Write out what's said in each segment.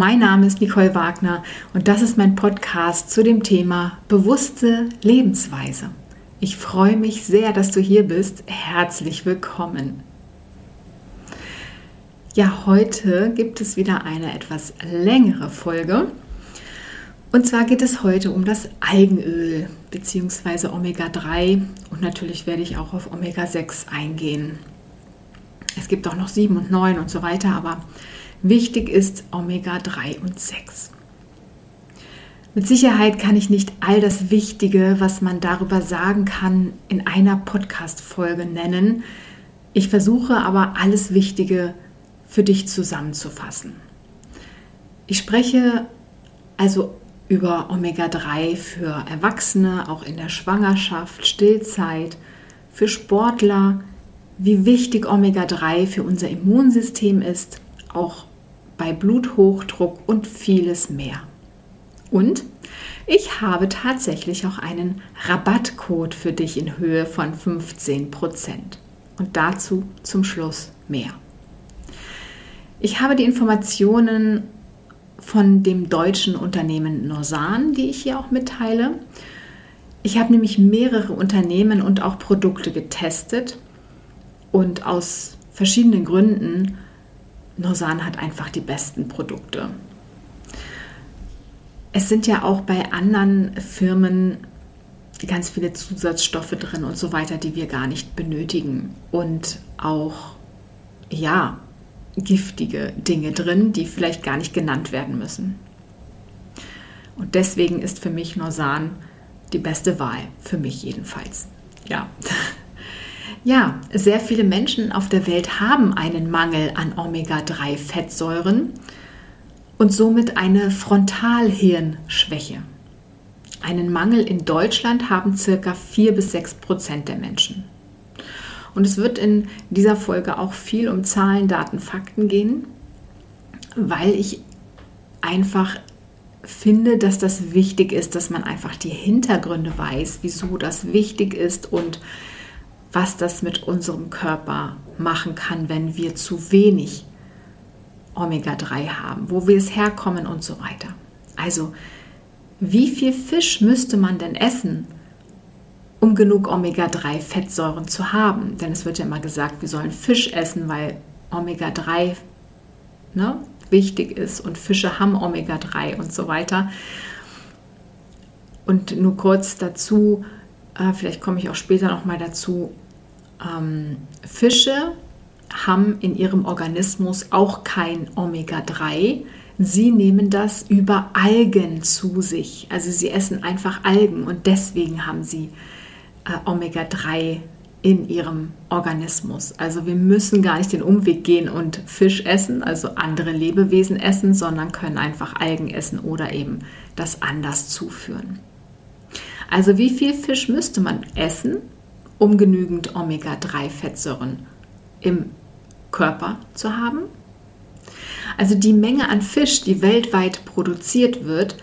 mein Name ist Nicole Wagner und das ist mein Podcast zu dem Thema bewusste Lebensweise. Ich freue mich sehr, dass du hier bist. Herzlich willkommen. Ja, heute gibt es wieder eine etwas längere Folge. Und zwar geht es heute um das Algenöl bzw. Omega-3 und natürlich werde ich auch auf Omega-6 eingehen. Es gibt auch noch 7 und 9 und so weiter, aber wichtig ist Omega-3 und 6. Mit Sicherheit kann ich nicht all das Wichtige, was man darüber sagen kann, in einer Podcast-Folge nennen. Ich versuche aber alles Wichtige für dich zusammenzufassen. Ich spreche also über Omega-3 für Erwachsene, auch in der Schwangerschaft, Stillzeit, für Sportler, wie wichtig Omega-3 für unser Immunsystem ist, auch bei Bluthochdruck und vieles mehr. Und ich habe tatsächlich auch einen Rabattcode für dich in Höhe von 15%. Und dazu zum Schluss mehr. Ich habe die Informationen von dem deutschen Unternehmen Norsan, die ich hier auch mitteile. Ich habe nämlich mehrere Unternehmen und auch Produkte getestet und aus verschiedenen Gründen, Norsan hat einfach die besten Produkte. Es sind ja auch bei anderen Firmen ganz viele Zusatzstoffe drin und so weiter, die wir gar nicht benötigen. Und auch, ja, giftige Dinge drin, die vielleicht gar nicht genannt werden müssen. Und deswegen ist für mich Norsan die beste Wahl, für mich jedenfalls. Ja. Ja, sehr viele Menschen auf der Welt haben einen Mangel an Omega-3-Fettsäuren und somit eine Frontalhirnschwäche. Einen Mangel in Deutschland haben circa 4 bis 6 Prozent der Menschen. Und es wird in dieser Folge auch viel um Zahlen, Daten, Fakten gehen, weil ich einfach finde, dass das wichtig ist, dass man einfach die Hintergründe weiß, wieso das wichtig ist und was das mit unserem Körper machen kann, wenn wir zu wenig Omega-3 haben, wo wir es herkommen und so weiter. Also, wie viel Fisch müsste man denn essen, um genug Omega-3-Fettsäuren zu haben. Denn es wird ja immer gesagt, wir sollen Fisch essen, weil Omega-3 ne, wichtig ist und Fische haben Omega-3 und so weiter. Und nur kurz dazu, äh, vielleicht komme ich auch später nochmal dazu, ähm, Fische haben in ihrem Organismus auch kein Omega-3. Sie nehmen das über Algen zu sich. Also sie essen einfach Algen und deswegen haben sie äh, Omega-3 in ihrem Organismus. Also wir müssen gar nicht den Umweg gehen und Fisch essen, also andere Lebewesen essen, sondern können einfach Algen essen oder eben das anders zuführen. Also wie viel Fisch müsste man essen, um genügend Omega-3-Fettsäuren im Körper zu haben? Also die Menge an Fisch, die weltweit produziert wird,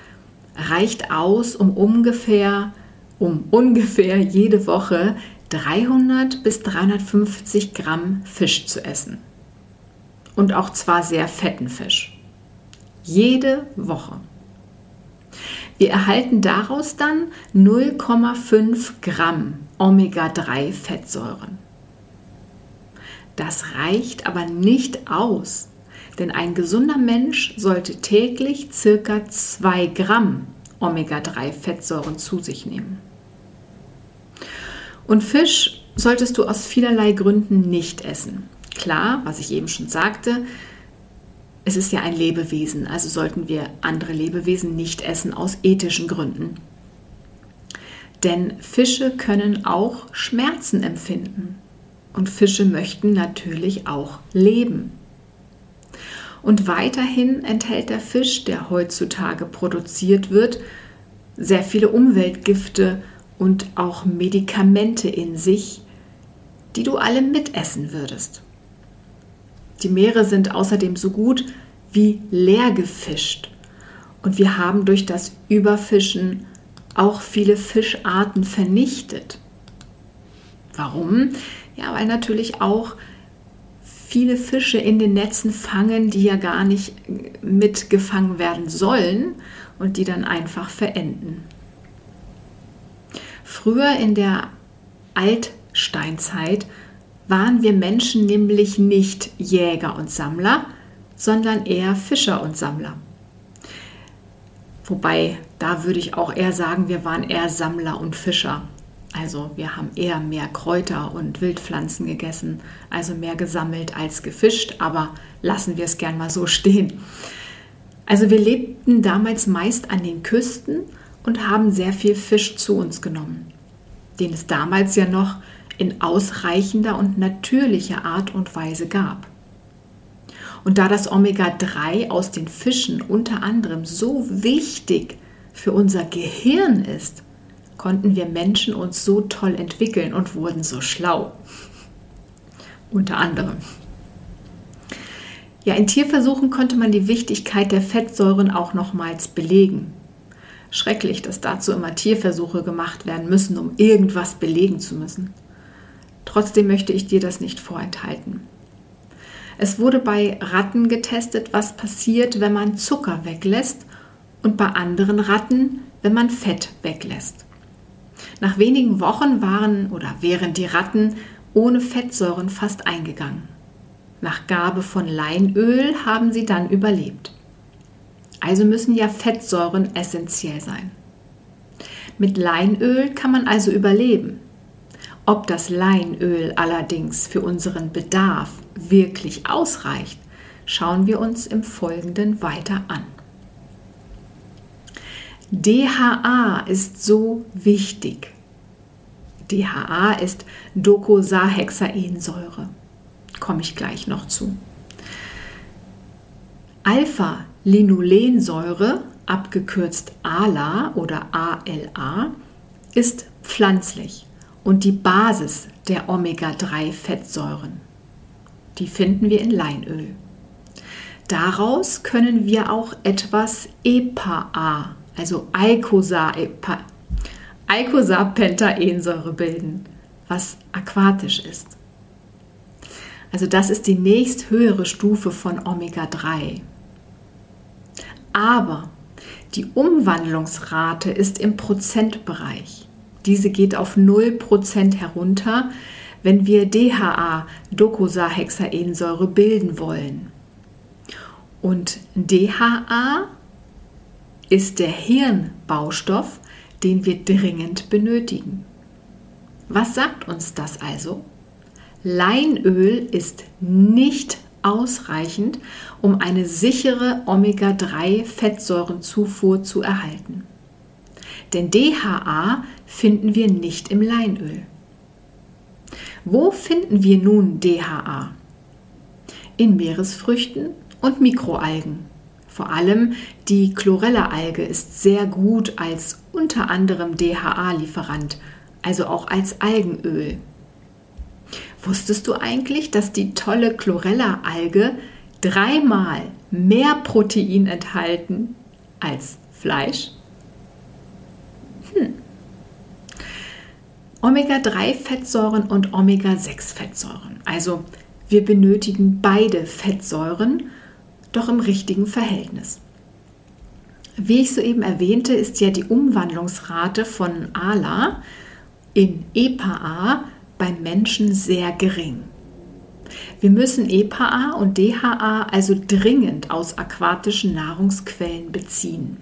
reicht aus, um ungefähr um ungefähr jede Woche 300 bis 350 Gramm Fisch zu essen. Und auch zwar sehr fetten Fisch. Jede Woche. Wir erhalten daraus dann 0,5 Gramm Omega-3 Fettsäuren. Das reicht aber nicht aus, denn ein gesunder Mensch sollte täglich circa 2 Gramm Omega-3 Fettsäuren zu sich nehmen. Und Fisch solltest du aus vielerlei Gründen nicht essen. Klar, was ich eben schon sagte, es ist ja ein Lebewesen, also sollten wir andere Lebewesen nicht essen aus ethischen Gründen. Denn Fische können auch Schmerzen empfinden und Fische möchten natürlich auch leben. Und weiterhin enthält der Fisch, der heutzutage produziert wird, sehr viele Umweltgifte und auch Medikamente in sich, die du alle mitessen würdest. Die Meere sind außerdem so gut wie leer gefischt und wir haben durch das Überfischen auch viele Fischarten vernichtet. Warum? Ja, weil natürlich auch viele Fische in den Netzen fangen, die ja gar nicht mitgefangen werden sollen und die dann einfach verenden. Früher in der Altsteinzeit waren wir Menschen nämlich nicht Jäger und Sammler, sondern eher Fischer und Sammler. Wobei, da würde ich auch eher sagen, wir waren eher Sammler und Fischer. Also wir haben eher mehr Kräuter und Wildpflanzen gegessen, also mehr gesammelt als gefischt, aber lassen wir es gern mal so stehen. Also wir lebten damals meist an den Küsten und haben sehr viel Fisch zu uns genommen, den es damals ja noch in ausreichender und natürlicher Art und Weise gab. Und da das Omega-3 aus den Fischen unter anderem so wichtig für unser Gehirn ist, konnten wir Menschen uns so toll entwickeln und wurden so schlau. unter anderem. Ja, in Tierversuchen konnte man die Wichtigkeit der Fettsäuren auch nochmals belegen. Schrecklich, dass dazu immer Tierversuche gemacht werden müssen, um irgendwas belegen zu müssen. Trotzdem möchte ich dir das nicht vorenthalten. Es wurde bei Ratten getestet, was passiert, wenn man Zucker weglässt und bei anderen Ratten, wenn man Fett weglässt. Nach wenigen Wochen waren oder wären die Ratten ohne Fettsäuren fast eingegangen. Nach Gabe von Leinöl haben sie dann überlebt. Also müssen ja Fettsäuren essentiell sein. Mit Leinöl kann man also überleben. Ob das Leinöl allerdings für unseren Bedarf wirklich ausreicht, schauen wir uns im Folgenden weiter an. DHA ist so wichtig. DHA ist Docosahexaensäure. Komme ich gleich noch zu. Alpha-Linolensäure, abgekürzt ALA oder ALA, ist pflanzlich und die Basis der Omega-3-Fettsäuren. Die finden wir in Leinöl. Daraus können wir auch etwas EPA, also Eicosapentaensäure bilden, was aquatisch ist. Also das ist die nächsthöhere Stufe von Omega-3. Aber die Umwandlungsrate ist im Prozentbereich. Diese geht auf 0% herunter, wenn wir DHA, Docosahexaensäure, bilden wollen. Und DHA ist der Hirnbaustoff, den wir dringend benötigen. Was sagt uns das also? Leinöl ist nicht ausreichend, um eine sichere Omega-3-Fettsäurenzufuhr zu erhalten. Denn DHA finden wir nicht im Leinöl. Wo finden wir nun DHA? In Meeresfrüchten und Mikroalgen. Vor allem die Chlorella-Alge ist sehr gut als unter anderem DHA-Lieferant, also auch als Algenöl. Wusstest du eigentlich, dass die tolle Chlorella-Alge dreimal mehr Protein enthalten als Fleisch? Omega-3-Fettsäuren und Omega-6-Fettsäuren. Also wir benötigen beide Fettsäuren, doch im richtigen Verhältnis. Wie ich soeben erwähnte, ist ja die Umwandlungsrate von ALA in EPA beim Menschen sehr gering. Wir müssen EPA und DHA also dringend aus aquatischen Nahrungsquellen beziehen.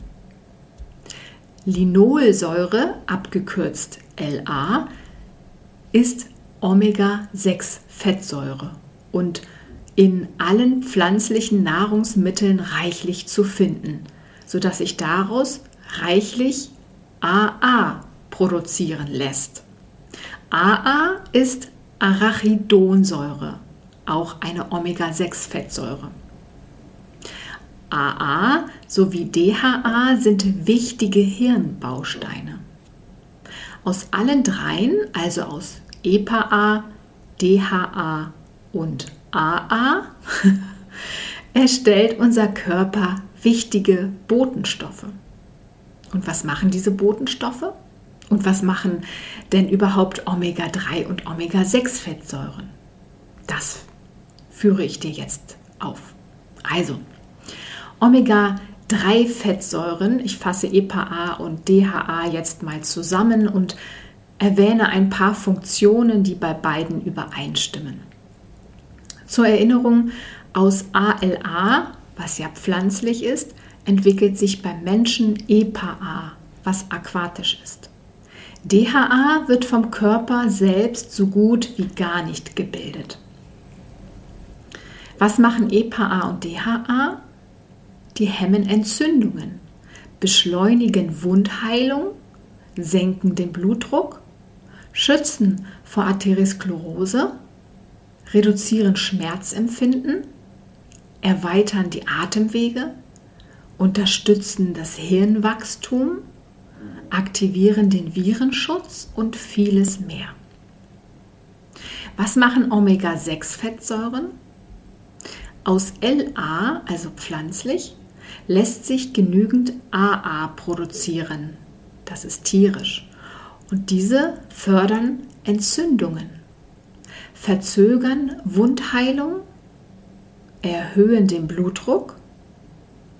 Linolsäure, abgekürzt LA, ist Omega-6-Fettsäure und in allen pflanzlichen Nahrungsmitteln reichlich zu finden, sodass sich daraus reichlich AA produzieren lässt. AA ist Arachidonsäure, auch eine Omega-6-Fettsäure. AA sowie DHA sind wichtige Hirnbausteine. Aus allen dreien, also aus EPA, DHA und AA, erstellt unser Körper wichtige Botenstoffe. Und was machen diese Botenstoffe? Und was machen denn überhaupt Omega-3 und Omega-6-Fettsäuren? Das führe ich dir jetzt auf. Also, Omega-3-Fettsäuren, ich fasse EPA und DHA jetzt mal zusammen und erwähne ein paar Funktionen, die bei beiden übereinstimmen. Zur Erinnerung, aus ALA, was ja pflanzlich ist, entwickelt sich beim Menschen EPA, was aquatisch ist. DHA wird vom Körper selbst so gut wie gar nicht gebildet. Was machen EPA und DHA? Die hemmen Entzündungen, beschleunigen Wundheilung, senken den Blutdruck, schützen vor Arteriosklerose, reduzieren Schmerzempfinden, erweitern die Atemwege, unterstützen das Hirnwachstum, aktivieren den Virenschutz und vieles mehr. Was machen Omega-6-Fettsäuren? Aus LA, also pflanzlich, lässt sich genügend AA produzieren. Das ist tierisch. Und diese fördern Entzündungen, verzögern Wundheilung, erhöhen den Blutdruck,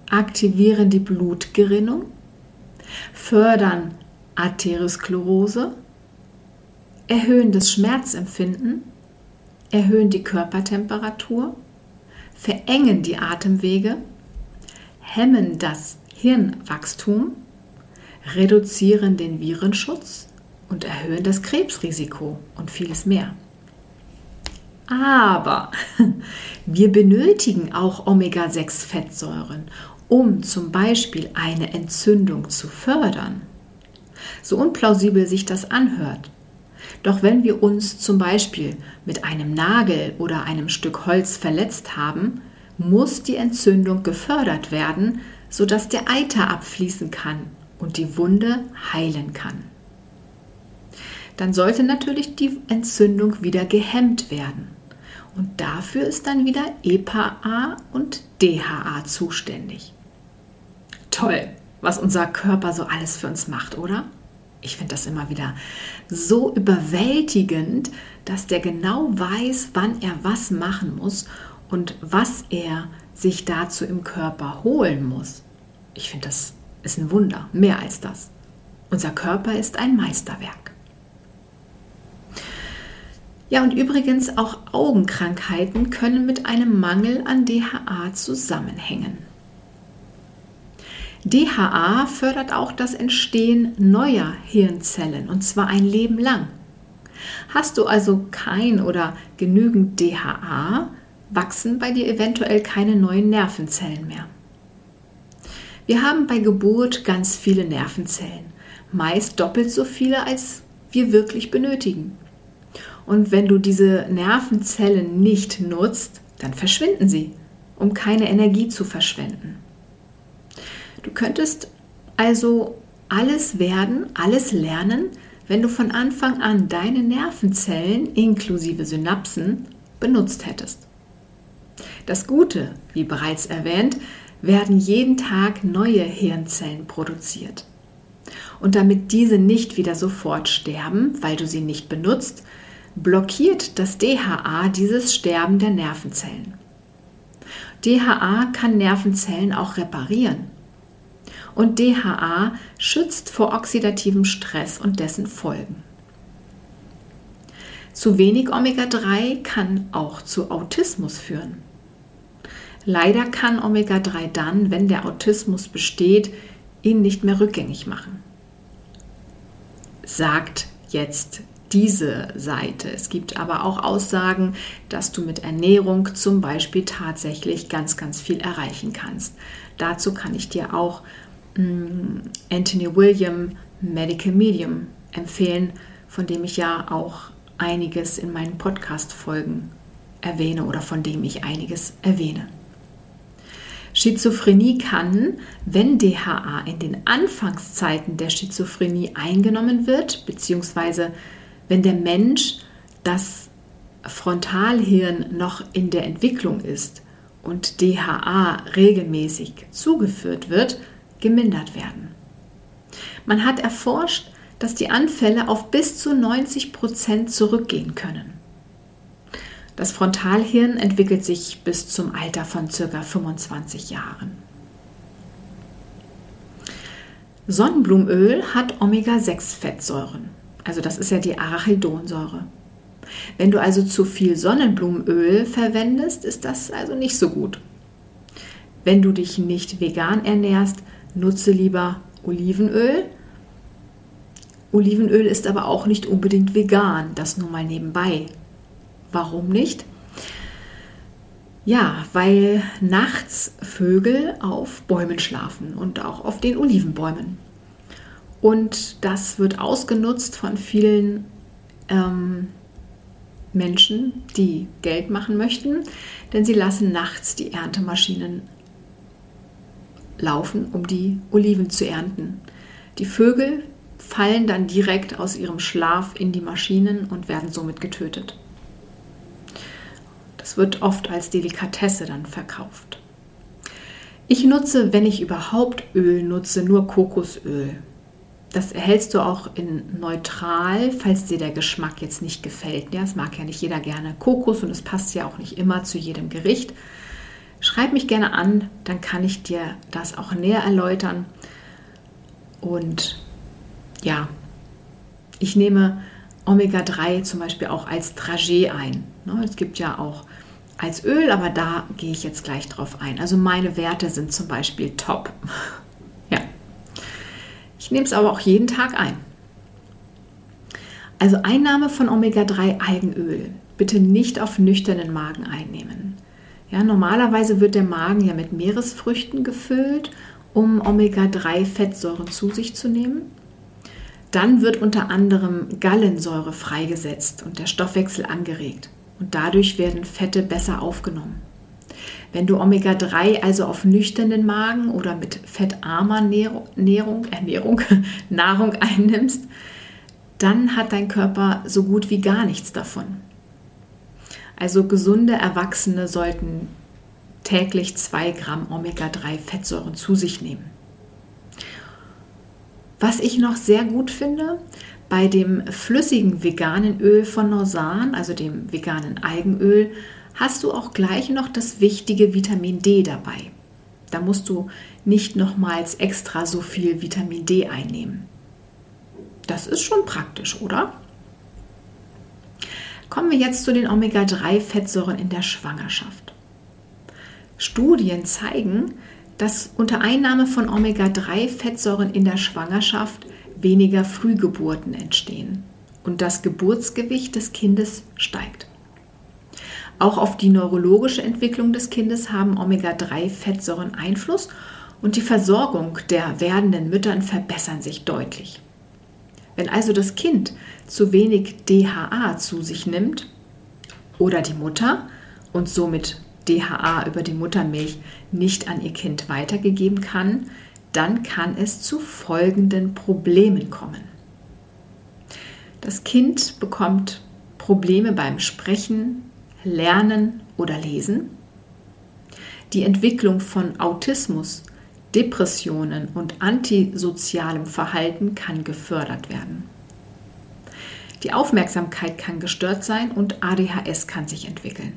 aktivieren die Blutgerinnung, fördern Arteriosklerose, erhöhen das Schmerzempfinden, erhöhen die Körpertemperatur, verengen die Atemwege, hemmen das Hirnwachstum, reduzieren den Virenschutz und erhöhen das Krebsrisiko und vieles mehr. Aber wir benötigen auch Omega-6-Fettsäuren, um zum Beispiel eine Entzündung zu fördern. So unplausibel sich das anhört. Doch wenn wir uns zum Beispiel mit einem Nagel oder einem Stück Holz verletzt haben, muss die Entzündung gefördert werden, sodass der Eiter abfließen kann und die Wunde heilen kann. Dann sollte natürlich die Entzündung wieder gehemmt werden. Und dafür ist dann wieder EPA und DHA zuständig. Toll, was unser Körper so alles für uns macht, oder? Ich finde das immer wieder so überwältigend, dass der genau weiß, wann er was machen muss und was er sich dazu im Körper holen muss. Ich finde, das ist ein Wunder, mehr als das. Unser Körper ist ein Meisterwerk. Ja, und übrigens auch Augenkrankheiten können mit einem Mangel an DHA zusammenhängen. DHA fördert auch das Entstehen neuer Hirnzellen und zwar ein Leben lang. Hast du also kein oder genügend DHA, wachsen bei dir eventuell keine neuen Nervenzellen mehr. Wir haben bei Geburt ganz viele Nervenzellen, meist doppelt so viele, als wir wirklich benötigen. Und wenn du diese Nervenzellen nicht nutzt, dann verschwinden sie, um keine Energie zu verschwenden. Du könntest also alles werden, alles lernen, wenn du von Anfang an deine Nervenzellen inklusive Synapsen benutzt hättest. Das Gute, wie bereits erwähnt, werden jeden Tag neue Hirnzellen produziert. Und damit diese nicht wieder sofort sterben, weil du sie nicht benutzt, blockiert das DHA dieses Sterben der Nervenzellen. DHA kann Nervenzellen auch reparieren und DHA schützt vor oxidativem Stress und dessen Folgen. Zu wenig Omega-3 kann auch zu Autismus führen. Leider kann Omega-3 dann, wenn der Autismus besteht, ihn nicht mehr rückgängig machen. Sagt jetzt diese Seite. Es gibt aber auch Aussagen, dass du mit Ernährung zum Beispiel tatsächlich ganz, ganz viel erreichen kannst. Dazu kann ich dir auch Mm, Anthony William Medical Medium empfehlen, von dem ich ja auch einiges in meinen Podcast-Folgen erwähne oder von dem ich einiges erwähne. Schizophrenie kann, wenn DHA in den Anfangszeiten der Schizophrenie eingenommen wird, beziehungsweise wenn der Mensch das Frontalhirn noch in der Entwicklung ist und DHA regelmäßig zugeführt wird, gemindert werden. Man hat erforscht, dass die Anfälle auf bis zu 90 Prozent zurückgehen können. Das Frontalhirn entwickelt sich bis zum Alter von ca. 25 Jahren. Sonnenblumenöl hat Omega-6-Fettsäuren. Also das ist ja die Arachidonsäure. Wenn du also zu viel Sonnenblumenöl verwendest, ist das also nicht so gut. Wenn du dich nicht vegan ernährst, nutze lieber Olivenöl. Olivenöl ist aber auch nicht unbedingt vegan, das nur mal nebenbei. Warum nicht? Ja, weil nachts Vögel auf Bäumen schlafen und auch auf den Olivenbäumen. Und das wird ausgenutzt von vielen ähm, Menschen, die Geld machen möchten, denn sie lassen nachts die Erntemaschinen laufen, um die Oliven zu ernten. Die Vögel fallen dann direkt aus ihrem Schlaf in die Maschinen und werden somit getötet. Das wird oft als Delikatesse dann verkauft. Ich nutze, wenn ich überhaupt Öl nutze, nur Kokosöl. Das erhältst du auch in neutral, falls dir der Geschmack jetzt nicht gefällt. Ja, es mag ja nicht jeder gerne Kokos und es passt ja auch nicht immer zu jedem Gericht. Schreib mich gerne an, dann kann ich dir das auch näher erläutern. Und ja, ich nehme Omega-3 zum Beispiel auch als Dragé ein. Ne, es gibt ja auch als Öl, aber da gehe ich jetzt gleich drauf ein. Also meine Werte sind zum Beispiel top. ja. Ich nehme es aber auch jeden Tag ein. Also Einnahme von Omega-3 Algenöl bitte nicht auf nüchternen Magen einnehmen. Ja, normalerweise wird der Magen ja mit Meeresfrüchten gefüllt, um Omega-3-Fettsäuren zu sich zu nehmen. Dann wird unter anderem Gallensäure freigesetzt und der Stoffwechsel angeregt und dadurch werden Fette besser aufgenommen. Wenn du Omega-3 also auf nüchternen Magen oder mit fettarmer Nährung, Ernährung, Nahrung einnimmst, dann hat dein Körper so gut wie gar nichts davon. Also gesunde Erwachsene sollten täglich 2 Gramm Omega-3-Fettsäuren zu sich nehmen. Was ich noch sehr gut finde, bei dem flüssigen veganen Öl von Norsan, also dem veganen Algenöl, hast du auch gleich noch das wichtige Vitamin D dabei. Da musst du nicht nochmals extra so viel Vitamin D einnehmen. Das ist schon praktisch, oder? Kommen wir jetzt zu den Omega-3-Fettsäuren in der Schwangerschaft. Studien zeigen, dass unter Einnahme von Omega-3-Fettsäuren in der Schwangerschaft weniger Frühgeburten entstehen und das Geburtsgewicht des Kindes steigt. Auch auf die neurologische Entwicklung des Kindes haben Omega-3-Fettsäuren Einfluss und die Versorgung der werdenden Müttern verbessern sich deutlich. Wenn also das Kind zu wenig DHA zu sich nimmt oder die Mutter und somit DHA über die Muttermilch nicht an ihr Kind weitergegeben kann, dann kann es zu folgenden Problemen kommen. Das Kind bekommt Probleme beim Sprechen, Lernen oder Lesen. Die Entwicklung von Autismus, Depressionen und antisozialem Verhalten kann gefördert werden. Die Aufmerksamkeit kann gestört sein und ADHS kann sich entwickeln.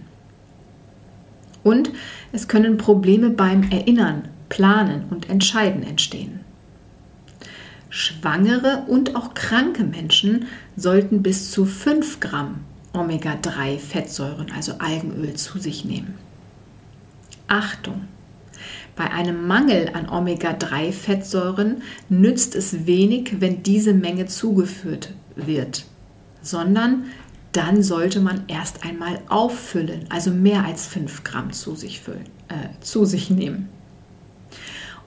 Und es können Probleme beim Erinnern, Planen und Entscheiden entstehen. Schwangere und auch kranke Menschen sollten bis zu 5 Gramm Omega-3-Fettsäuren, also Algenöl, zu sich nehmen. Achtung! Bei einem Mangel an Omega-3-Fettsäuren nützt es wenig, wenn diese Menge zugeführt wird, sondern dann sollte man erst einmal auffüllen, also mehr als 5 Gramm zu sich, füllen, äh, zu sich nehmen.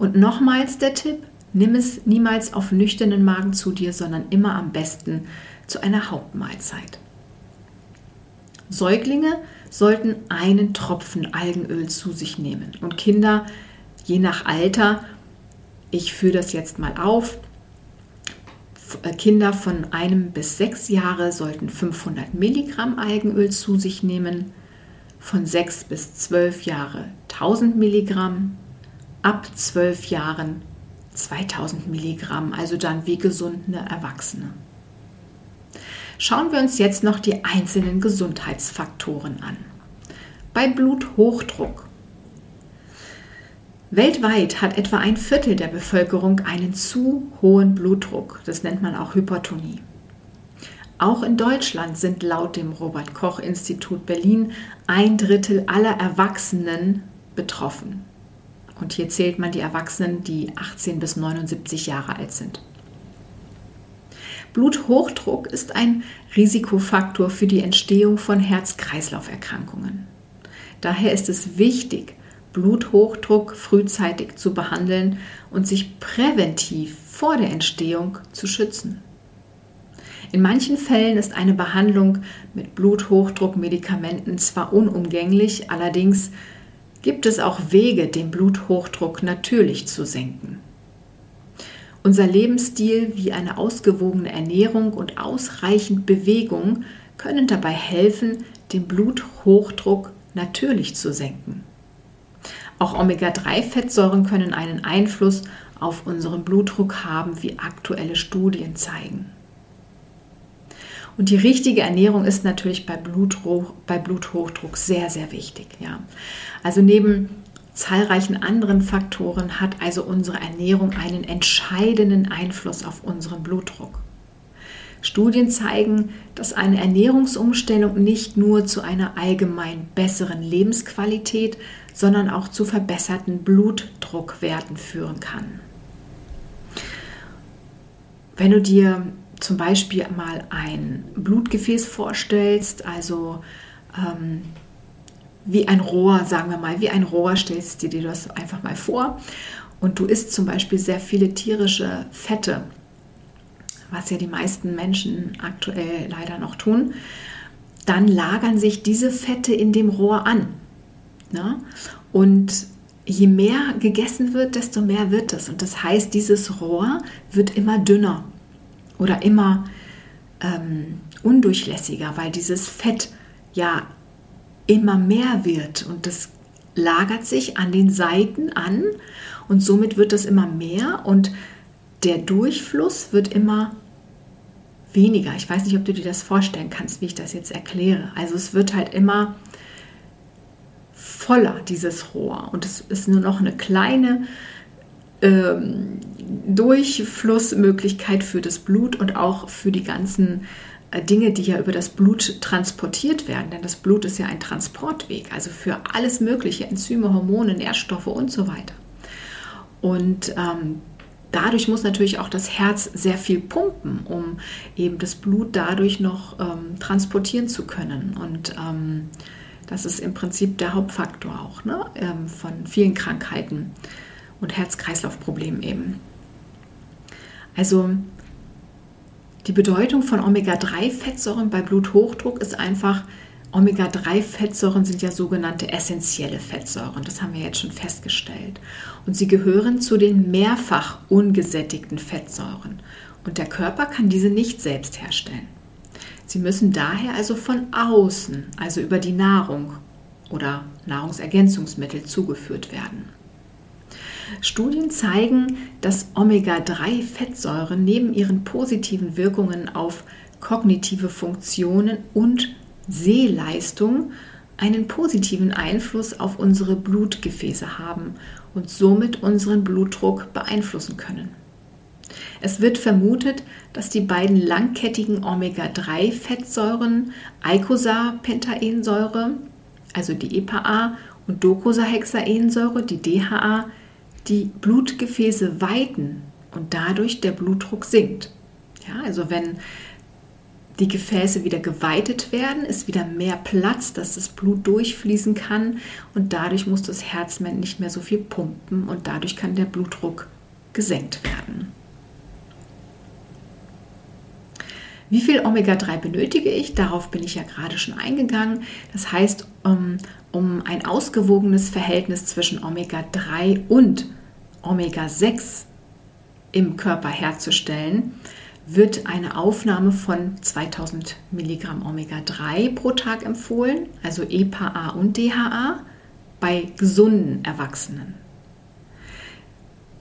Und nochmals der Tipp, nimm es niemals auf nüchternen Magen zu dir, sondern immer am besten zu einer Hauptmahlzeit. Säuglinge sollten einen Tropfen Algenöl zu sich nehmen und Kinder je nach Alter, ich führe das jetzt mal auf, äh, Kinder von einem bis sechs Jahre sollten 500 Milligramm Algenöl zu sich nehmen, von sechs bis zwölf Jahre 1000 Milligramm, ab zwölf Jahren 2000 Milligramm, also dann wie gesunde Erwachsene. Schauen wir uns jetzt noch die einzelnen Gesundheitsfaktoren an. Bei Bluthochdruck. Weltweit hat etwa ein Viertel der Bevölkerung einen zu hohen Blutdruck. Das nennt man auch Hypertonie. Auch in Deutschland sind laut dem Robert Koch Institut Berlin ein Drittel aller Erwachsenen betroffen. Und hier zählt man die Erwachsenen, die 18 bis 79 Jahre alt sind. Bluthochdruck ist ein Risikofaktor für die Entstehung von Herz-Kreislauf-Erkrankungen. Daher ist es wichtig, Bluthochdruck frühzeitig zu behandeln und sich präventiv vor der Entstehung zu schützen. In manchen Fällen ist eine Behandlung mit Bluthochdruckmedikamenten zwar unumgänglich, allerdings gibt es auch Wege, den Bluthochdruck natürlich zu senken. Unser Lebensstil wie eine ausgewogene Ernährung und ausreichend Bewegung können dabei helfen, den Bluthochdruck natürlich zu senken. Auch Omega-3-Fettsäuren können einen Einfluss auf unseren Blutdruck haben, wie aktuelle Studien zeigen. Und die richtige Ernährung ist natürlich bei, Blutdruck, bei Bluthochdruck sehr, sehr wichtig. Ja. Also neben zahlreichen anderen Faktoren hat also unsere Ernährung einen entscheidenden Einfluss auf unseren Blutdruck. Studien zeigen, dass eine Ernährungsumstellung nicht nur zu einer allgemein besseren Lebensqualität, sondern auch zu verbesserten Blutdruckwerten führen kann. Wenn du dir zum Beispiel mal ein Blutgefäß vorstellst, also ähm, wie ein Rohr, sagen wir mal, wie ein Rohr, stellst du dir das einfach mal vor und du isst zum Beispiel sehr viele tierische Fette, was ja die meisten Menschen aktuell leider noch tun, dann lagern sich diese Fette in dem Rohr an. Ne? Und je mehr gegessen wird, desto mehr wird es. Und das heißt, dieses Rohr wird immer dünner oder immer ähm, undurchlässiger, weil dieses Fett ja immer mehr wird und das lagert sich an den Seiten an und somit wird es immer mehr und der Durchfluss wird immer weniger. Ich weiß nicht, ob du dir das vorstellen kannst, wie ich das jetzt erkläre. Also es wird halt immer voller, dieses Rohr. Und es ist nur noch eine kleine ähm, Durchflussmöglichkeit für das Blut und auch für die ganzen äh, Dinge, die ja über das Blut transportiert werden. Denn das Blut ist ja ein Transportweg, also für alles Mögliche, Enzyme, Hormone, Nährstoffe und so weiter. Und ähm, dadurch muss natürlich auch das Herz sehr viel pumpen, um eben das Blut dadurch noch ähm, transportieren zu können. Und ähm, das ist im Prinzip der Hauptfaktor auch ne? Ähm, von vielen Krankheiten und Herz-Kreislauf-Problemen eben. Also die Bedeutung von Omega-3-Fettsäuren bei Bluthochdruck ist einfach, Omega-3-Fettsäuren sind ja sogenannte essentielle Fettsäuren, das haben wir jetzt schon festgestellt. Und sie gehören zu den mehrfach ungesättigten Fettsäuren. Und der Körper kann diese nicht selbst herstellen. Sie müssen daher also von außen, also über die Nahrung oder Nahrungsergänzungsmittel zugeführt werden. Studien zeigen, dass Omega-3-Fettsäuren neben ihren positiven Wirkungen auf kognitive Funktionen und Sehleistung einen positiven Einfluss auf unsere Blutgefäße haben und somit unseren Blutdruck beeinflussen können. Es wird vermutet, dass die beiden langkettigen Omega-3-Fettsäuren Eicosapentaensäure, also die EPA, und Docosahexaensäure, die DHA, die Blutgefäße weiten und dadurch der Blutdruck sinkt. Ja, also wenn die Gefäße wieder geweitet werden, ist wieder mehr Platz, dass das Blut durchfließen kann und dadurch muss das Herz nicht mehr so viel pumpen und dadurch kann der Blutdruck gesenkt werden. Wie viel Omega-3 benötige ich? Darauf bin ich ja gerade schon eingegangen. Das heißt, um, um ein ausgewogenes Verhältnis zwischen Omega-3 und Omega-6 im Körper herzustellen, wird eine Aufnahme von 2000 Milligramm Omega-3 pro Tag empfohlen, also EPA und DHA, bei gesunden Erwachsenen.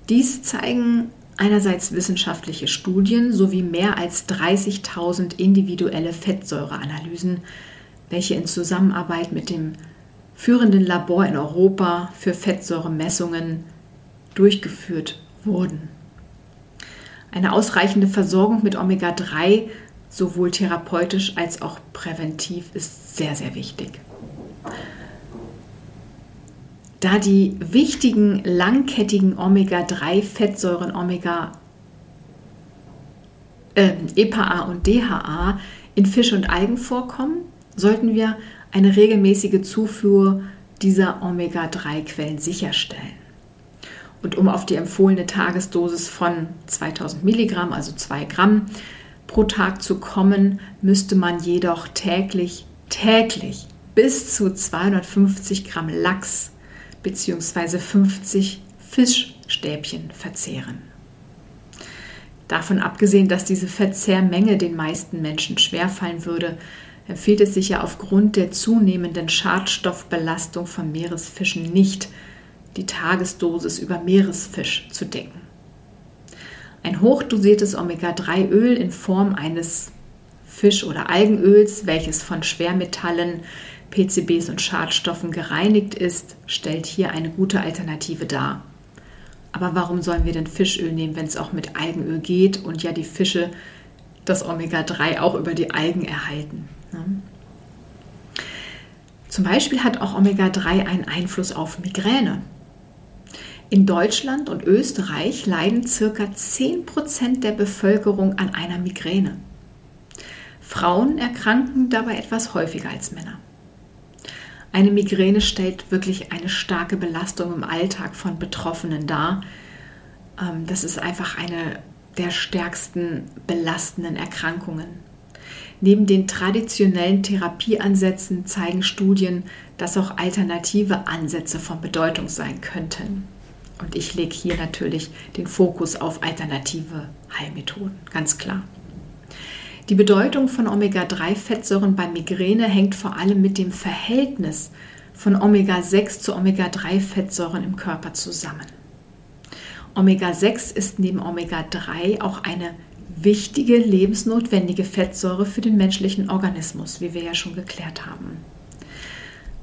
Dies zeigen einerseits wissenschaftliche Studien sowie mehr als 30.000 individuelle Fettsäureanalysen, welche in Zusammenarbeit mit dem führenden Labor in Europa für Fettsäuremessungen durchgeführt wurden. Eine ausreichende Versorgung mit Omega-3 sowohl therapeutisch als auch präventiv ist sehr, sehr wichtig. Da die wichtigen langkettigen Omega-3-Fettsäuren Omega, äh, EPA und DHA in Fisch und Algen vorkommen, sollten wir eine regelmäßige Zufuhr dieser Omega-3-Quellen sicherstellen. Und um auf die empfohlene Tagesdosis von 2000 Milligramm, also 2 Gramm pro Tag zu kommen, müsste man jedoch täglich, täglich bis zu 250 Gramm Lachs bzw. 50 Fischstäbchen verzehren. Davon abgesehen, dass diese Verzehrmenge den meisten Menschen schwerfallen würde, empfiehlt es sich ja aufgrund der zunehmenden Schadstoffbelastung von Meeresfischen nicht, die Tagesdosis über Meeresfisch zu decken. Ein hochdosiertes Omega-3-Öl in Form eines Fisch- oder Algenöls, welches von Schwermetallen, PCBs und Schadstoffen gereinigt ist, stellt hier eine gute Alternative dar. Aber warum sollen wir denn Fischöl nehmen, wenn es auch mit Algenöl geht und ja die Fische das Omega-3 auch über die Algen erhalten? Ne? Zum Beispiel hat auch Omega-3 einen Einfluss auf Migräne. In Deutschland und Österreich leiden ca. 10% der Bevölkerung an einer Migräne. Frauen erkranken dabei etwas häufiger als Männer. Eine Migräne stellt wirklich eine starke Belastung im Alltag von Betroffenen dar. Ähm, das ist einfach eine der stärksten belastenden Erkrankungen. Neben den traditionellen Therapieansätzen zeigen Studien, dass auch alternative Ansätze von Bedeutung sein könnten. Und ich lege hier natürlich den Fokus auf alternative Heilmethoden, ganz klar. Die Bedeutung von Omega-3-Fettsäuren bei Migräne hängt vor allem mit dem Verhältnis von Omega-6 zu Omega-3-Fettsäuren im Körper zusammen. Omega-6 ist neben Omega-3 auch eine wichtige lebensnotwendige Fettsäure für den menschlichen Organismus, wie wir ja schon geklärt haben.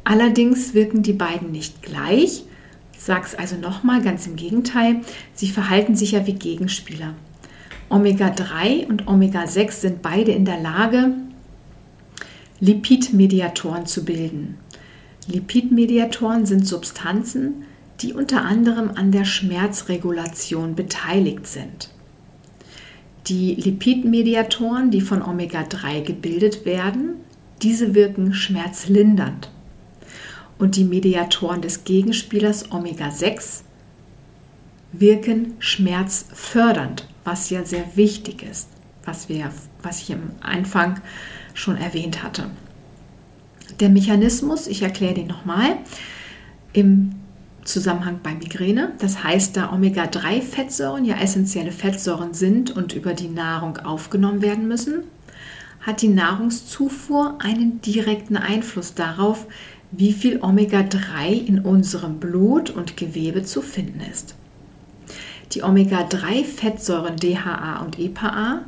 Allerdings wirken die beiden nicht gleich. Ich sage es also nochmal, ganz im Gegenteil, sie verhalten sich ja wie Gegenspieler. Omega-3 und Omega-6 sind beide in der Lage, Lipidmediatoren zu bilden. Lipidmediatoren sind Substanzen, die unter anderem an der Schmerzregulation beteiligt sind. Die Lipidmediatoren, die von Omega-3 gebildet werden, diese wirken schmerzlindernd. Und die Mediatoren des Gegenspielers Omega-6 wirken schmerzfördernd was ja sehr wichtig ist, was, wir, was ich am Anfang schon erwähnt hatte. Der Mechanismus, ich erkläre den nochmal, im Zusammenhang bei Migräne. Das heißt, da Omega-3-Fettsäuren ja essentielle Fettsäuren sind und über die Nahrung aufgenommen werden müssen, hat die Nahrungszufuhr einen direkten Einfluss darauf, wie viel Omega-3 in unserem Blut und Gewebe zu finden ist. Die Omega-3-Fettsäuren DHA und EPA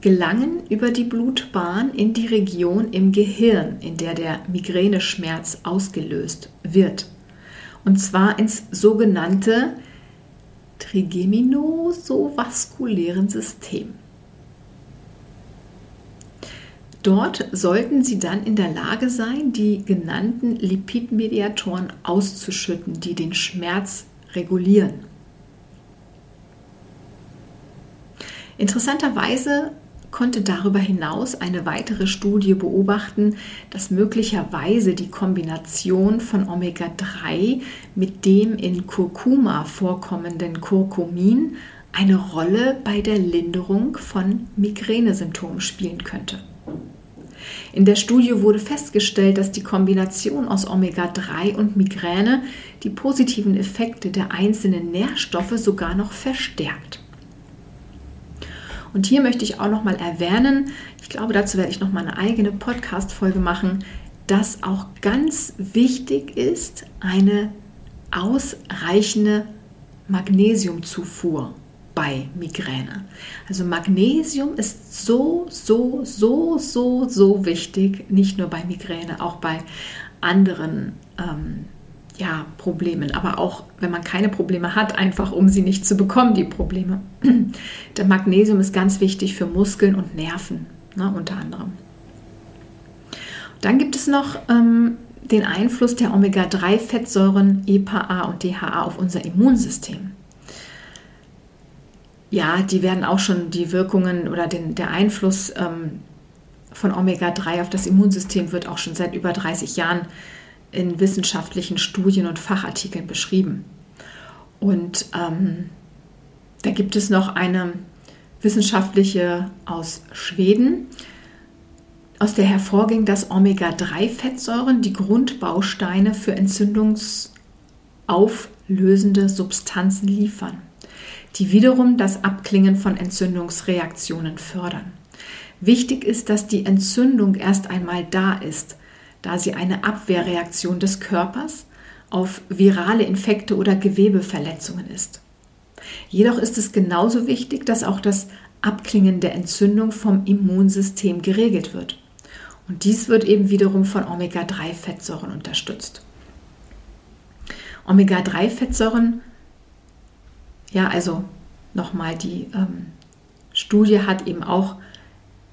gelangen über die Blutbahn in die Region im Gehirn, in der der Migräneschmerz ausgelöst wird. Und zwar ins sogenannte trigeminosovaskulären System. Dort sollten sie dann in der Lage sein, die genannten Lipidmediatoren auszuschütten, die den Schmerz regulieren. Interessanterweise konnte darüber hinaus eine weitere Studie beobachten, dass möglicherweise die Kombination von Omega-3 mit dem in Kurkuma vorkommenden Kurkumin eine Rolle bei der Linderung von Migränesymptomen spielen könnte. In der Studie wurde festgestellt, dass die Kombination aus Omega-3 und Migräne die positiven Effekte der einzelnen Nährstoffe sogar noch verstärkt. Und hier möchte ich auch noch mal erwähnen, ich glaube, dazu werde ich noch mal eine eigene Podcast Folge machen, dass auch ganz wichtig ist, eine ausreichende Magnesiumzufuhr bei Migräne. Also Magnesium ist so, so, so, so, so wichtig, nicht nur bei Migräne, auch bei anderen ähm, ja, Problemen, aber auch wenn man keine Probleme hat, einfach um sie nicht zu bekommen, die Probleme. Der Magnesium ist ganz wichtig für Muskeln und Nerven, ne, unter anderem. Dann gibt es noch ähm, den Einfluss der Omega-3-Fettsäuren EPA und DHA auf unser Immunsystem. Ja, die werden auch schon die Wirkungen oder den, der Einfluss ähm, von Omega-3 auf das Immunsystem wird auch schon seit über 30 Jahren in wissenschaftlichen Studien und Fachartikeln beschrieben. Und ähm, da gibt es noch eine wissenschaftliche aus Schweden, aus der hervorging, dass Omega-3-Fettsäuren die Grundbausteine für entzündungsauflösende Substanzen liefern, die wiederum das Abklingen von Entzündungsreaktionen fördern. Wichtig ist, dass die Entzündung erst einmal da ist, da sie eine Abwehrreaktion des Körpers auf virale Infekte oder Gewebeverletzungen ist. Jedoch ist es genauso wichtig, dass auch das Abklingen der Entzündung vom Immunsystem geregelt wird. Und dies wird eben wiederum von Omega-3-Fettsäuren unterstützt. Omega-3-Fettsäuren, ja, also nochmal, die ähm, Studie hat eben auch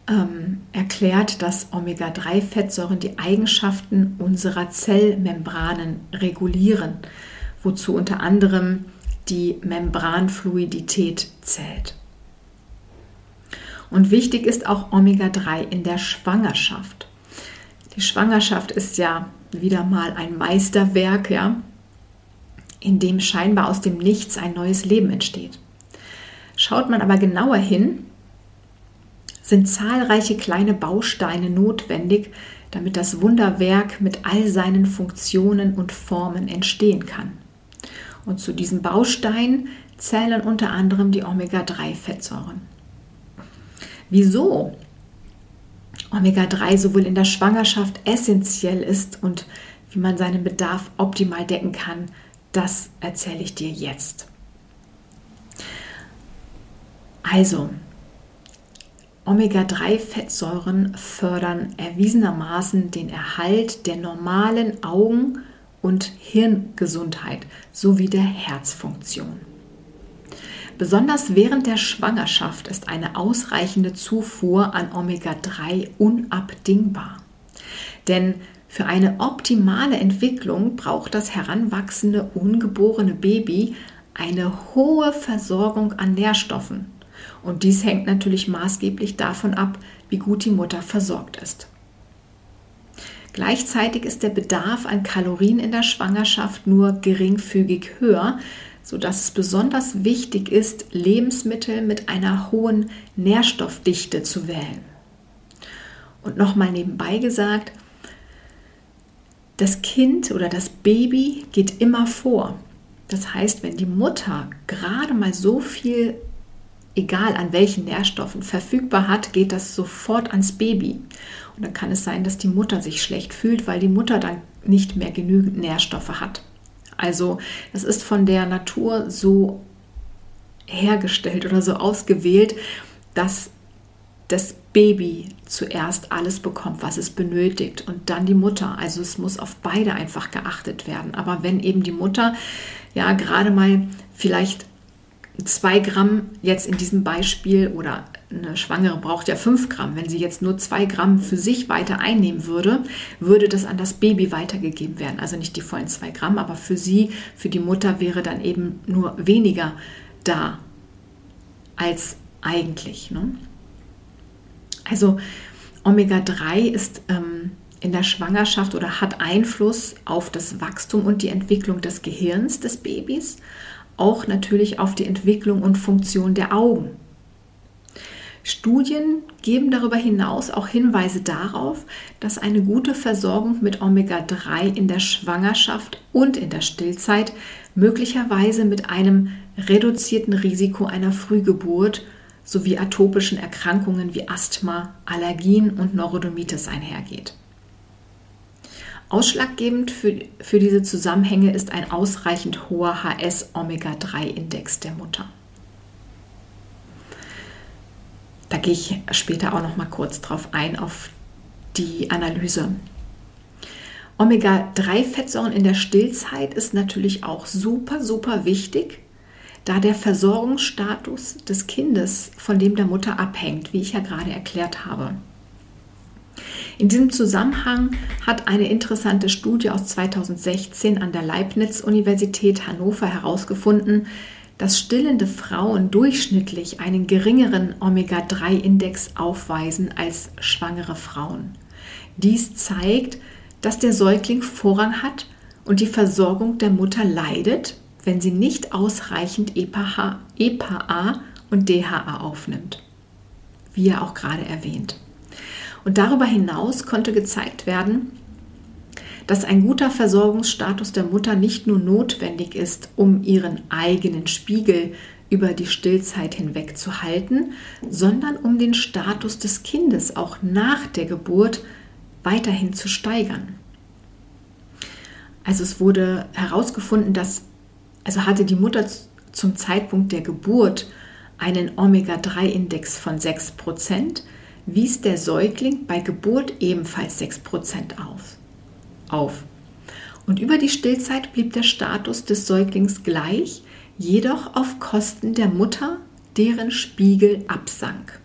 ähm, erklärt, dass Omega-3-Fettsäuren die Eigenschaften unserer Zellmembranen regulieren, wozu unter anderem die Membranfluidität zählt. Und wichtig ist auch Omega-3 in der Schwangerschaft. Die Schwangerschaft ist ja wieder mal ein Meisterwerk, ja, in dem scheinbar aus dem Nichts ein neues Leben entsteht. Schaut man aber genauer hin, sind zahlreiche kleine Bausteine notwendig, damit das Wunderwerk mit all seinen Funktionen und Formen entstehen kann. Und zu diesen Bausteinen zählen unter anderem die Omega-3-Fettsäuren. Wieso Omega-3 sowohl in der Schwangerschaft essentiell ist und wie man seinen Bedarf optimal decken kann, das erzähle ich dir jetzt. Also, Omega-3-Fettsäuren fördern erwiesenermaßen den Erhalt der normalen Augen- und Hirngesundheit sowie der Herzfunktion. Besonders während der Schwangerschaft ist eine ausreichende Zufuhr an Omega-3 unabdingbar. Denn für eine optimale Entwicklung braucht das heranwachsende ungeborene Baby eine hohe Versorgung an Nährstoffen und dies hängt natürlich maßgeblich davon ab, wie gut die Mutter versorgt ist. Gleichzeitig ist der Bedarf an Kalorien in der Schwangerschaft nur geringfügig höher, sodass es besonders wichtig ist, Lebensmittel mit einer hohen Nährstoffdichte zu wählen. Und nochmal nebenbei gesagt, das Kind oder das Baby geht immer vor. Das heißt, wenn die Mutter gerade mal so viel egal an welchen Nährstoffen verfügbar hat, geht das sofort ans Baby. Und dann kann es sein, dass die Mutter sich schlecht fühlt, weil die Mutter dann nicht mehr genügend Nährstoffe hat. Also es ist von der Natur so hergestellt oder so ausgewählt, dass das Baby zuerst alles bekommt, was es benötigt und dann die Mutter. Also es muss auf beide einfach geachtet werden. Aber wenn eben die Mutter ja gerade mal vielleicht zwei Gramm jetzt in diesem Beispiel oder eine Schwangere braucht ja fünf Gramm. Wenn sie jetzt nur zwei Gramm für sich weiter einnehmen würde, würde das an das Baby weitergegeben werden. Also nicht die vollen zwei Gramm, aber für sie, für die Mutter wäre dann eben nur weniger da als eigentlich. Ne? Also Omega-3 ist ähm, in der Schwangerschaft oder hat Einfluss auf das Wachstum und die Entwicklung des Gehirns des Babys auch natürlich auf die Entwicklung und Funktion der Augen. Studien geben darüber hinaus auch Hinweise darauf, dass eine gute Versorgung mit Omega-3 in der Schwangerschaft und in der Stillzeit möglicherweise mit einem reduzierten Risiko einer Frühgeburt sowie atopischen Erkrankungen wie Asthma, Allergien und Neurodermitis einhergeht. Ausschlaggebend für, für diese Zusammenhänge ist ein ausreichend hoher HS-Omega-3-Index der Mutter. Da gehe ich später auch noch mal kurz drauf ein, auf die Analyse. Omega-3-Fettsäuren in der Stillzeit ist natürlich auch super, super wichtig, da der Versorgungsstatus des Kindes von dem der Mutter abhängt, wie ich ja gerade erklärt habe. In diesem Zusammenhang hat eine interessante Studie aus 2016 an der Leibniz-Universität Hannover herausgefunden, dass stillende Frauen durchschnittlich einen geringeren Omega-3-Index aufweisen als schwangere Frauen. Dies zeigt, dass der Säugling Vorrang hat und die Versorgung der Mutter leidet, wenn sie nicht ausreichend EPA, EPA und DHA aufnimmt, wie er auch gerade erwähnt. Und darüber hinaus konnte gezeigt werden, dass ein guter Versorgungsstatus der Mutter nicht nur notwendig ist, um ihren eigenen Spiegel über die Stillzeit hinweg zu halten, sondern um den Status des Kindes auch nach der Geburt weiterhin zu steigern. Also es wurde herausgefunden, dass also hatte die Mutter zum Zeitpunkt der Geburt einen Omega-3-Index von 6%, wies der Säugling bei Geburt ebenfalls 6% auf auf. Und über die Stillzeit blieb der Status des Säuglings gleich, jedoch auf Kosten der Mutter, deren Spiegel absank.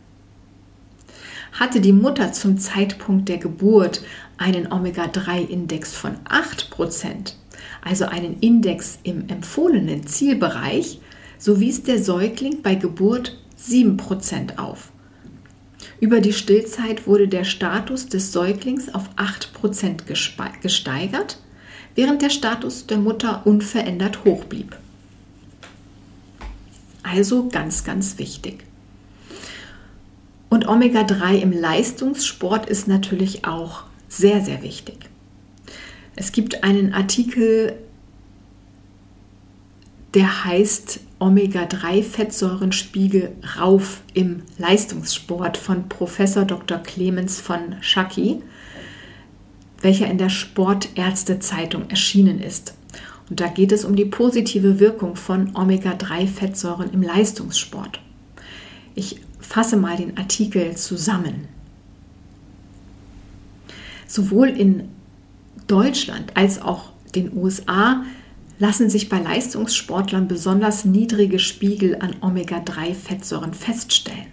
Hatte die Mutter zum Zeitpunkt der Geburt einen Omega-3-Index von 8%, also einen Index im empfohlenen Zielbereich, so wies der Säugling bei Geburt 7% auf. Über die Stillzeit wurde der Status des Säuglings auf 8% gesteigert, während der Status der Mutter unverändert hoch blieb. Also ganz, ganz wichtig. Und Omega-3 im Leistungssport ist natürlich auch sehr, sehr wichtig. Es gibt einen Artikel, der heißt Omega-3-Fettsäurenspiegel rauf im Leistungssport von Professor Dr. Clemens von Schacki, welcher in der Sportärzte-Zeitung erschienen ist. Und da geht es um die positive Wirkung von Omega-3-Fettsäuren im Leistungssport. Ich fasse mal den Artikel zusammen. Sowohl in Deutschland als auch den USA lassen sich bei Leistungssportlern besonders niedrige Spiegel an Omega-3-Fettsäuren feststellen.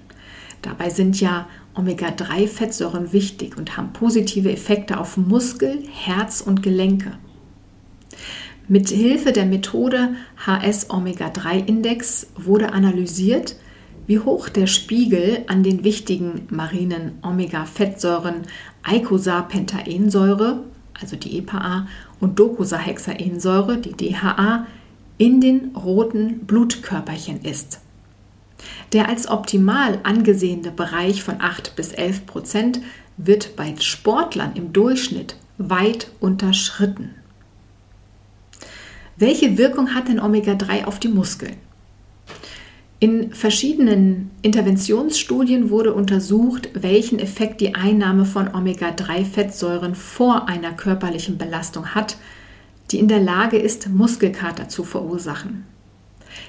Dabei sind ja Omega-3-Fettsäuren wichtig und haben positive Effekte auf Muskel, Herz und Gelenke. Mit Hilfe der Methode HS-Omega-3-Index wurde analysiert, wie hoch der Spiegel an den wichtigen marinen Omega-Fettsäuren Eicosapentaensäure also die EPA, und Docosahexaensäure, die DHA, in den roten Blutkörperchen ist. Der als optimal angesehene Bereich von 8 bis 11 Prozent wird bei Sportlern im Durchschnitt weit unterschritten. Welche Wirkung hat denn Omega-3 auf die Muskeln? In verschiedenen Interventionsstudien wurde untersucht, welchen Effekt die Einnahme von Omega-3-Fettsäuren vor einer körperlichen Belastung hat, die in der Lage ist, Muskelkater zu verursachen.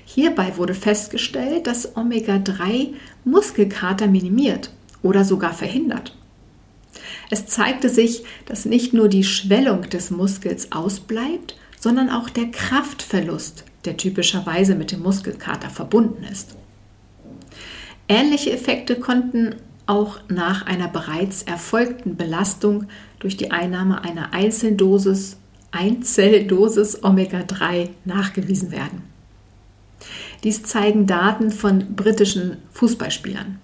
Hierbei wurde festgestellt, dass Omega-3 Muskelkater minimiert oder sogar verhindert. Es zeigte sich, dass nicht nur die Schwellung des Muskels ausbleibt, sondern auch der Kraftverlust der typischerweise mit dem Muskelkater verbunden ist. Ähnliche Effekte konnten auch nach einer bereits erfolgten Belastung durch die Einnahme einer Einzeldosis, Einzelldosis Omega-3 nachgewiesen werden. Dies zeigen Daten von britischen Fußballspielern.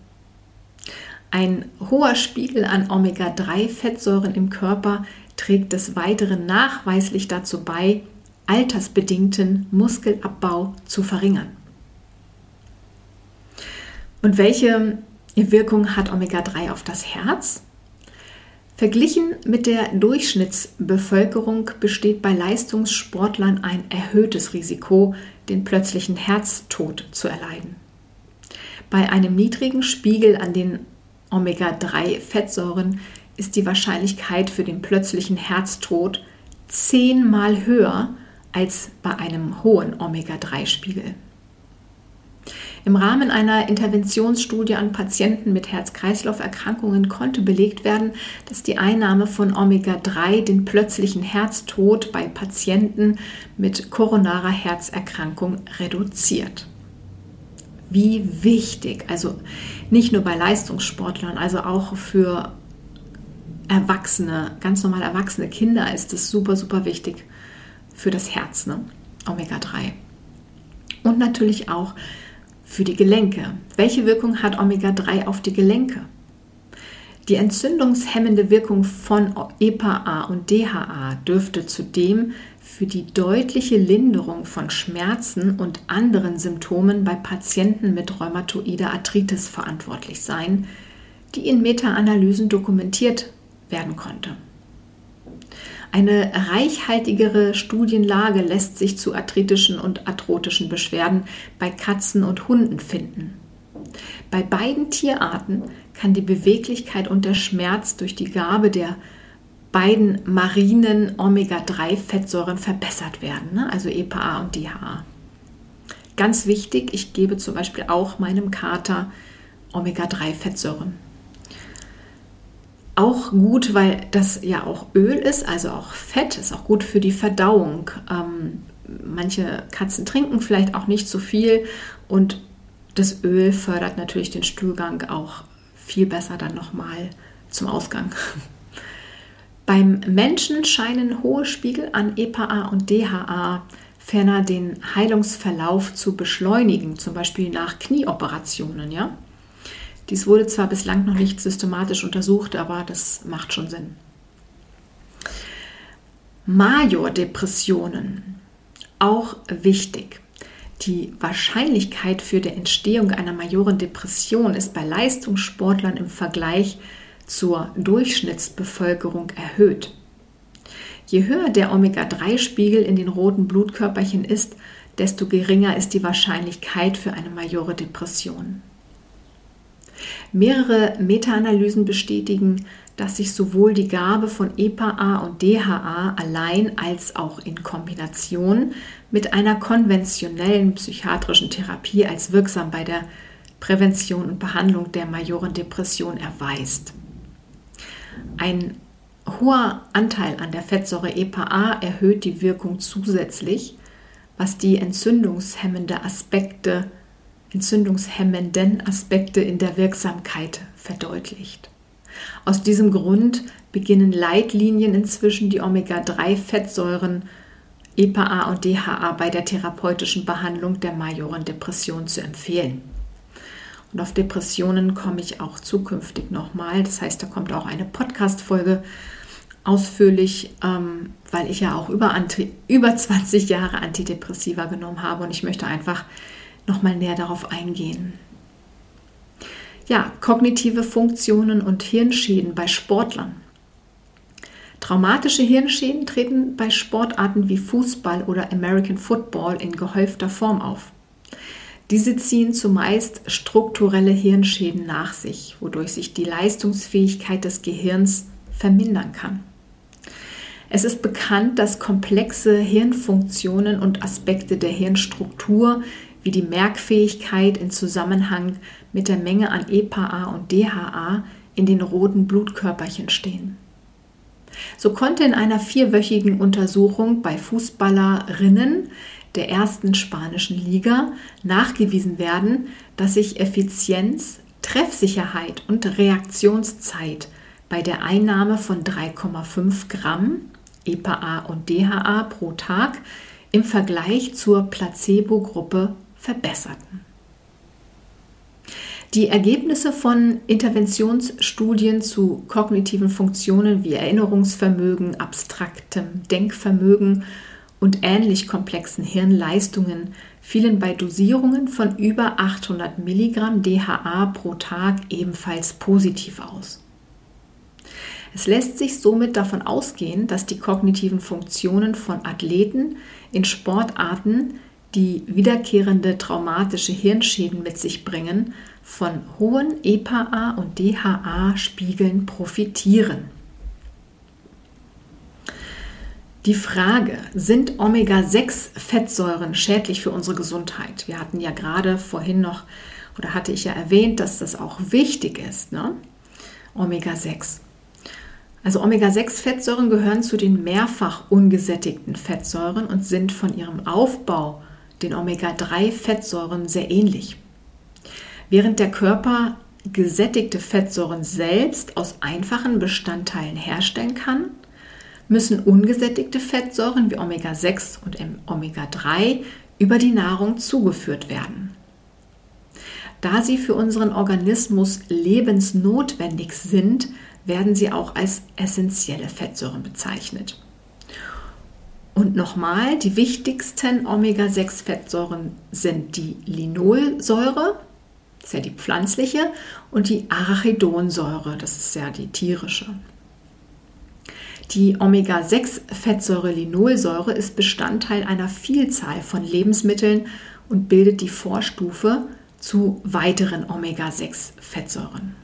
Ein hoher Spiegel an Omega-3-Fettsäuren im Körper trägt des Weiteren nachweislich dazu bei, altersbedingten Muskelabbau zu verringern. Und welche Wirkung hat Omega-3 auf das Herz? Verglichen mit der Durchschnittsbevölkerung besteht bei Leistungssportlern ein erhöhtes Risiko, den plötzlichen Herztod zu erleiden. Bei einem niedrigen Spiegel an den Omega-3-Fettsäuren ist die Wahrscheinlichkeit für den plötzlichen Herztod zehnmal höher als bei einem hohen Omega-3-Spiegel. Im Rahmen einer Interventionsstudie an Patienten mit Herz-Kreislauf-Erkrankungen konnte belegt werden, dass die Einnahme von Omega-3 den plötzlichen Herztod bei Patienten mit koronarer Herzerkrankung reduziert. Wie wichtig, also nicht nur bei Leistungssportlern, also auch für Erwachsene, ganz normal erwachsene Kinder ist es super, super wichtig für das Herz, ne? Omega-3. Und natürlich auch für die Gelenke. Welche Wirkung hat Omega-3 auf die Gelenke? Die entzündungshemmende Wirkung von EPA und DHA dürfte zudem für die deutliche Linderung von Schmerzen und anderen Symptomen bei Patienten mit rheumatoider Arthritis verantwortlich sein, die in Meta-Analysen dokumentiert werden konnte. Eine reichhaltigere Studienlage lässt sich zu arthritischen und arthrotischen Beschwerden bei Katzen und Hunden finden. Bei beiden Tierarten kann die Beweglichkeit und der Schmerz durch die Gabe der beiden marinen Omega-3-Fettsäuren verbessert werden, ne? also EPA und DHA. Ganz wichtig, ich gebe zum Beispiel auch meinem Kater Omega-3-Fettsäuren auch gut, weil das ja auch Öl ist, also auch Fett, ist auch gut für die Verdauung. Ähm, manche Katzen trinken vielleicht auch nicht so viel und das Öl fördert natürlich den Stuhlgang auch viel besser dann nochmal zum Ausgang. Beim Menschen scheinen hohe Spiegel an EPA und DHA ferner den Heilungsverlauf zu beschleunigen, zum Beispiel nach Knieoperationen, ja. Dies wurde zwar bislang noch nicht systematisch untersucht, aber das macht schon Sinn. Majordepressionen, auch wichtig. Die Wahrscheinlichkeit für die Entstehung einer Majorendepression ist bei Leistungssportlern im Vergleich zur Durchschnittsbevölkerung erhöht. Je höher der Omega-3-Spiegel in den roten Blutkörperchen ist, desto geringer ist die Wahrscheinlichkeit für eine Majore Depression. Mehrere Meta-Analysen bestätigen, dass sich sowohl die Gabe von EPA und DHA allein als auch in Kombination mit einer konventionellen psychiatrischen Therapie als wirksam bei der Prävention und Behandlung der Majorendepression erweist. Ein hoher Anteil an der Fettsäure EPA erhöht die Wirkung zusätzlich, was die entzündungshemmende Aspekte entzündungshemmenden Aspekte in der Wirksamkeit verdeutlicht. Aus diesem Grund beginnen Leitlinien inzwischen die Omega-3-Fettsäuren EPA und DHA bei der therapeutischen Behandlung der Majorendepression zu empfehlen. Und auf Depressionen komme ich auch zukünftig nochmal. Das heißt, da kommt auch eine Podcast-Folge ausführlich, ähm, weil ich ja auch über, über 20 Jahre Antidepressiva genommen habe und ich möchte einfach nochmal näher darauf eingehen. Ja, kognitive Funktionen und Hirnschäden bei Sportlern. Traumatische Hirnschäden treten bei Sportarten wie Fußball oder American Football in gehäufter Form auf. Diese ziehen zumeist strukturelle Hirnschäden nach sich, wodurch sich die Leistungsfähigkeit des Gehirns vermindern kann. Es ist bekannt, dass komplexe Hirnfunktionen und Aspekte der Hirnstruktur wie die Merkfähigkeit in Zusammenhang mit der Menge an EPA und DHA in den roten Blutkörperchen stehen. So konnte in einer vierwöchigen Untersuchung bei Fußballerinnen der ersten spanischen Liga nachgewiesen werden, dass sich Effizienz, Treffsicherheit und Reaktionszeit bei der Einnahme von 3,5 Gramm EPA und DHA pro Tag im Vergleich zur Placebo-Gruppe verbesserten. Die Ergebnisse von Interventionsstudien zu kognitiven Funktionen wie Erinnerungsvermögen, abstraktem Denkvermögen und ähnlich komplexen Hirnleistungen fielen bei Dosierungen von über 800 Milligramm DHA pro Tag ebenfalls positiv aus. Es lässt sich somit davon ausgehen, dass die kognitiven Funktionen von Athleten in Sportarten die wiederkehrende traumatische Hirnschäden mit sich bringen, von hohen EPA und DHA-Spiegeln profitieren. Die Frage, sind Omega-6-Fettsäuren schädlich für unsere Gesundheit? Wir hatten ja gerade vorhin noch, oder hatte ich ja erwähnt, dass das auch wichtig ist, ne? Omega-6. Also Omega-6-Fettsäuren gehören zu den mehrfach ungesättigten Fettsäuren und sind von ihrem Aufbau den Omega-3-Fettsäuren sehr ähnlich. Während der Körper gesättigte Fettsäuren selbst aus einfachen Bestandteilen herstellen kann, müssen ungesättigte Fettsäuren wie Omega-6 und Omega-3 über die Nahrung zugeführt werden. Da sie für unseren Organismus lebensnotwendig sind, werden sie auch als essentielle Fettsäuren bezeichnet. Und nochmal, die wichtigsten Omega-6-Fettsäuren sind die Linolsäure, das ist ja die pflanzliche, und die Arachidonsäure, das ist ja die tierische. Die Omega-6-Fettsäure Linolsäure ist Bestandteil einer Vielzahl von Lebensmitteln und bildet die Vorstufe zu weiteren Omega-6-Fettsäuren.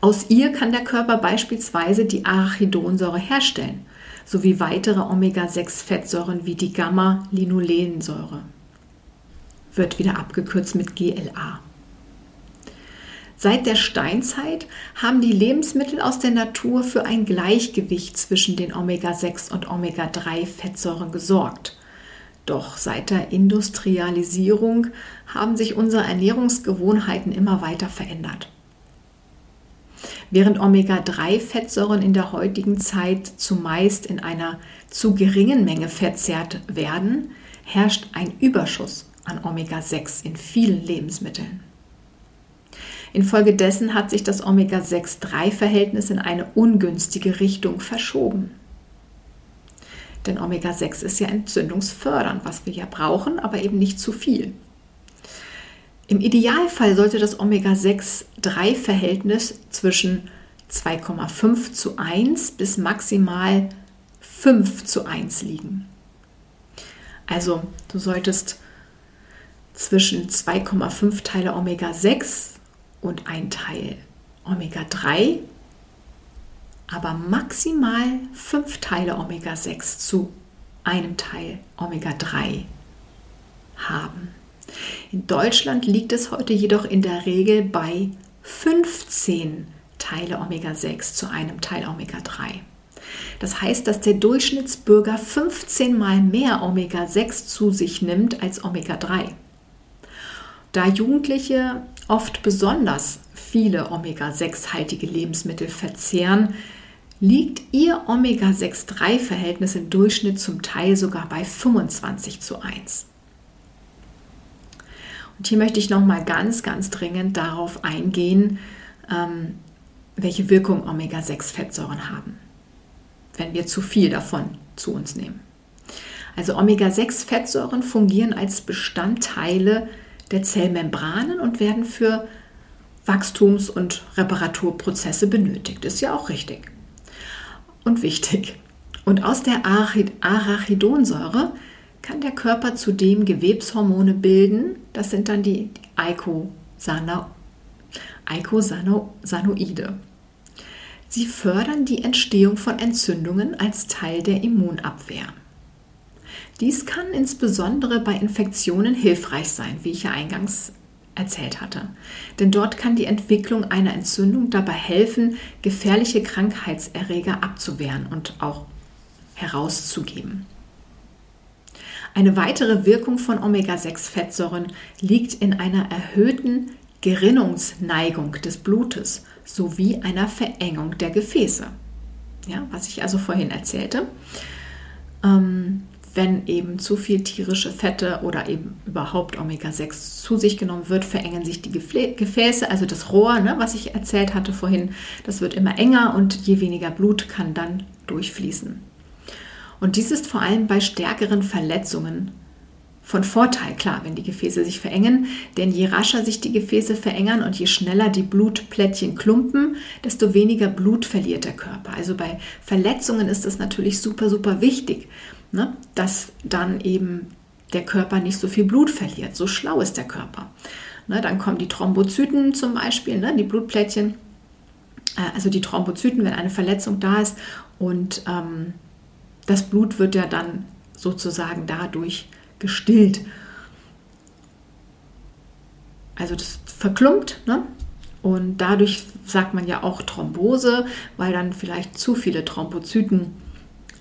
Aus ihr kann der Körper beispielsweise die Arachidonsäure herstellen, sowie weitere Omega-6-Fettsäuren wie die Gamma-Linolensäure. Wird wieder abgekürzt mit GLA. Seit der Steinzeit haben die Lebensmittel aus der Natur für ein Gleichgewicht zwischen den Omega-6 und Omega-3-Fettsäuren gesorgt. Doch seit der Industrialisierung haben sich unsere Ernährungsgewohnheiten immer weiter verändert. Während Omega-3-Fettsäuren in der heutigen Zeit zumeist in einer zu geringen Menge verzehrt werden, herrscht ein Überschuss an Omega-6 in vielen Lebensmitteln. Infolgedessen hat sich das Omega-6-3-Verhältnis in eine ungünstige Richtung verschoben. Denn Omega-6 ist ja entzündungsfördernd, was wir ja brauchen, aber eben nicht zu viel. Im Idealfall sollte das Omega-6-3-Verhältnis zwischen 2,5 zu 1 bis maximal 5 zu 1 liegen. Also du solltest zwischen 2,5 Teile Omega-6 und ein Teil Omega-3, aber maximal fünf Teile Omega-6 zu einem Teil Omega-3 haben. In Deutschland liegt es heute jedoch in der Regel bei 15 Teile Omega-6 zu einem Teil Omega-3. Das heißt, dass der Durchschnittsbürger 15 mal mehr Omega-6 zu sich nimmt als Omega-3. Da Jugendliche oft besonders viele Omega-6-haltige Lebensmittel verzehren, liegt ihr Omega-6-3-Verhältnis im Durchschnitt zum Teil sogar bei 25 zu 1. Und hier möchte ich nochmal ganz, ganz dringend darauf eingehen, ähm, welche Wirkung Omega-6-Fettsäuren haben, wenn wir zu viel davon zu uns nehmen. Also Omega-6-Fettsäuren fungieren als Bestandteile der Zellmembranen und werden für Wachstums- und Reparaturprozesse benötigt. Ist ja auch richtig und wichtig. Und aus der Arachidonsäure kann der Körper zudem Gewebshormone bilden. Das sind dann die Eicosanoide. Sie fördern die Entstehung von Entzündungen als Teil der Immunabwehr. Dies kann insbesondere bei Infektionen hilfreich sein, wie ich ja eingangs erzählt hatte. Denn dort kann die Entwicklung einer Entzündung dabei helfen, gefährliche Krankheitserreger abzuwehren und auch herauszugeben. Eine weitere Wirkung von Omega-6-Fettsäuren liegt in einer erhöhten Gerinnungsneigung des Blutes sowie einer Verengung der Gefäße. Ja, was ich also vorhin erzählte. Ähm, wenn eben zu viel tierische Fette oder eben überhaupt Omega-6 zu sich genommen wird, verengen sich die Gefäße, also das Rohr, ne, was ich erzählt hatte vorhin, das wird immer enger und je weniger Blut kann dann durchfließen. Und dies ist vor allem bei stärkeren Verletzungen von Vorteil, klar, wenn die Gefäße sich verengen, denn je rascher sich die Gefäße verengern und je schneller die Blutplättchen klumpen, desto weniger Blut verliert der Körper. Also bei Verletzungen ist das natürlich super, super wichtig, ne, dass dann eben der Körper nicht so viel Blut verliert. So schlau ist der Körper. Ne, dann kommen die Thrombozyten zum Beispiel, ne, die Blutplättchen, äh, also die Thrombozyten, wenn eine Verletzung da ist und ähm, das Blut wird ja dann sozusagen dadurch gestillt. Also das verklumpt ne? und dadurch sagt man ja auch Thrombose, weil dann vielleicht zu viele Thrombozyten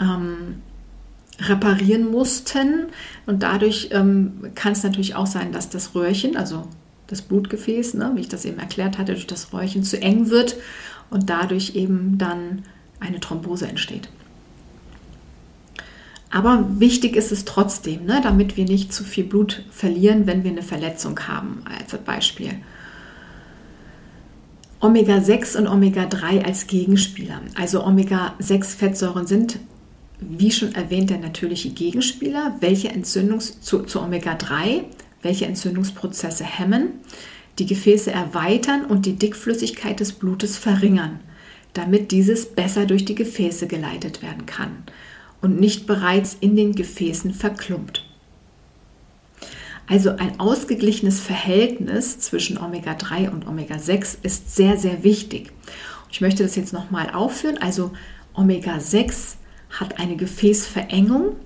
ähm, reparieren mussten und dadurch ähm, kann es natürlich auch sein, dass das Röhrchen, also das Blutgefäß, ne, wie ich das eben erklärt hatte, durch das Röhrchen zu eng wird und dadurch eben dann eine Thrombose entsteht. Aber wichtig ist es trotzdem, ne, damit wir nicht zu viel Blut verlieren, wenn wir eine Verletzung haben, als Beispiel. Omega-6 und Omega-3 als Gegenspieler. Also Omega-6-Fettsäuren sind, wie schon erwähnt, der natürliche Gegenspieler, welche Entzündungs zu, zu Omega-3, welche Entzündungsprozesse hemmen, die Gefäße erweitern und die Dickflüssigkeit des Blutes verringern, damit dieses besser durch die Gefäße geleitet werden kann und nicht bereits in den Gefäßen verklumpt. Also ein ausgeglichenes Verhältnis zwischen Omega-3 und Omega-6 ist sehr, sehr wichtig. Ich möchte das jetzt nochmal aufführen. Also Omega-6 hat eine Gefäßverengung,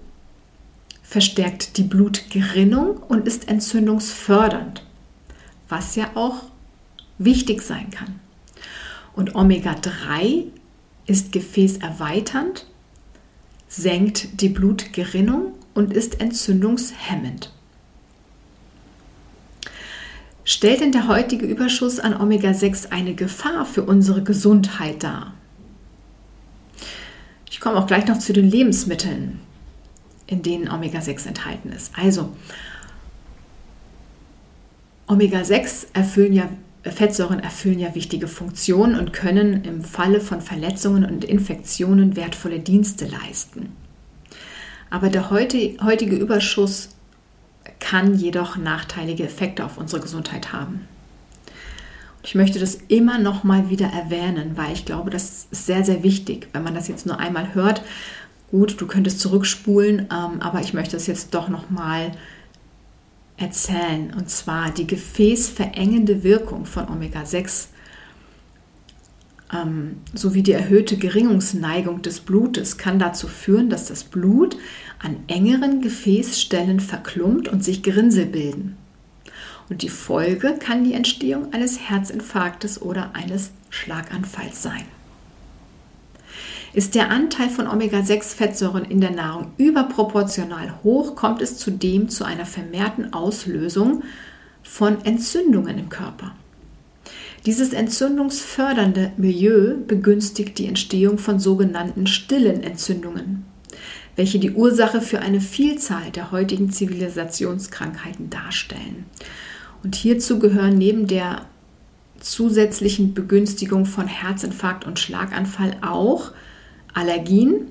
verstärkt die Blutgerinnung und ist entzündungsfördernd, was ja auch wichtig sein kann. Und Omega-3 ist gefäßerweiternd senkt die Blutgerinnung und ist entzündungshemmend. Stellt denn der heutige Überschuss an Omega-6 eine Gefahr für unsere Gesundheit dar? Ich komme auch gleich noch zu den Lebensmitteln, in denen Omega-6 enthalten ist. Also, Omega-6 erfüllen ja Fettsäuren erfüllen ja wichtige Funktionen und können im Falle von Verletzungen und Infektionen wertvolle Dienste leisten. Aber der heutige Überschuss kann jedoch nachteilige Effekte auf unsere Gesundheit haben. Ich möchte das immer noch mal wieder erwähnen, weil ich glaube, das ist sehr, sehr wichtig. Wenn man das jetzt nur einmal hört, gut, du könntest zurückspulen, ähm, aber ich möchte es jetzt doch noch mal erzählen. Und zwar die gefäßverengende Wirkung von Omega-6 ähm, sowie die erhöhte Geringungsneigung des Blutes kann dazu führen, dass das Blut an engeren Gefäßstellen verklumpt und sich Grinsel bilden. Und die Folge kann die Entstehung eines Herzinfarktes oder eines Schlaganfalls sein. Ist der Anteil von Omega-6-Fettsäuren in der Nahrung überproportional hoch, kommt es zudem zu einer vermehrten Auslösung von Entzündungen im Körper. Dieses entzündungsfördernde Milieu begünstigt die Entstehung von sogenannten stillen Entzündungen, welche die Ursache für eine Vielzahl der heutigen Zivilisationskrankheiten darstellen. Und hierzu gehören neben der zusätzlichen Begünstigung von Herzinfarkt und Schlaganfall auch Allergien,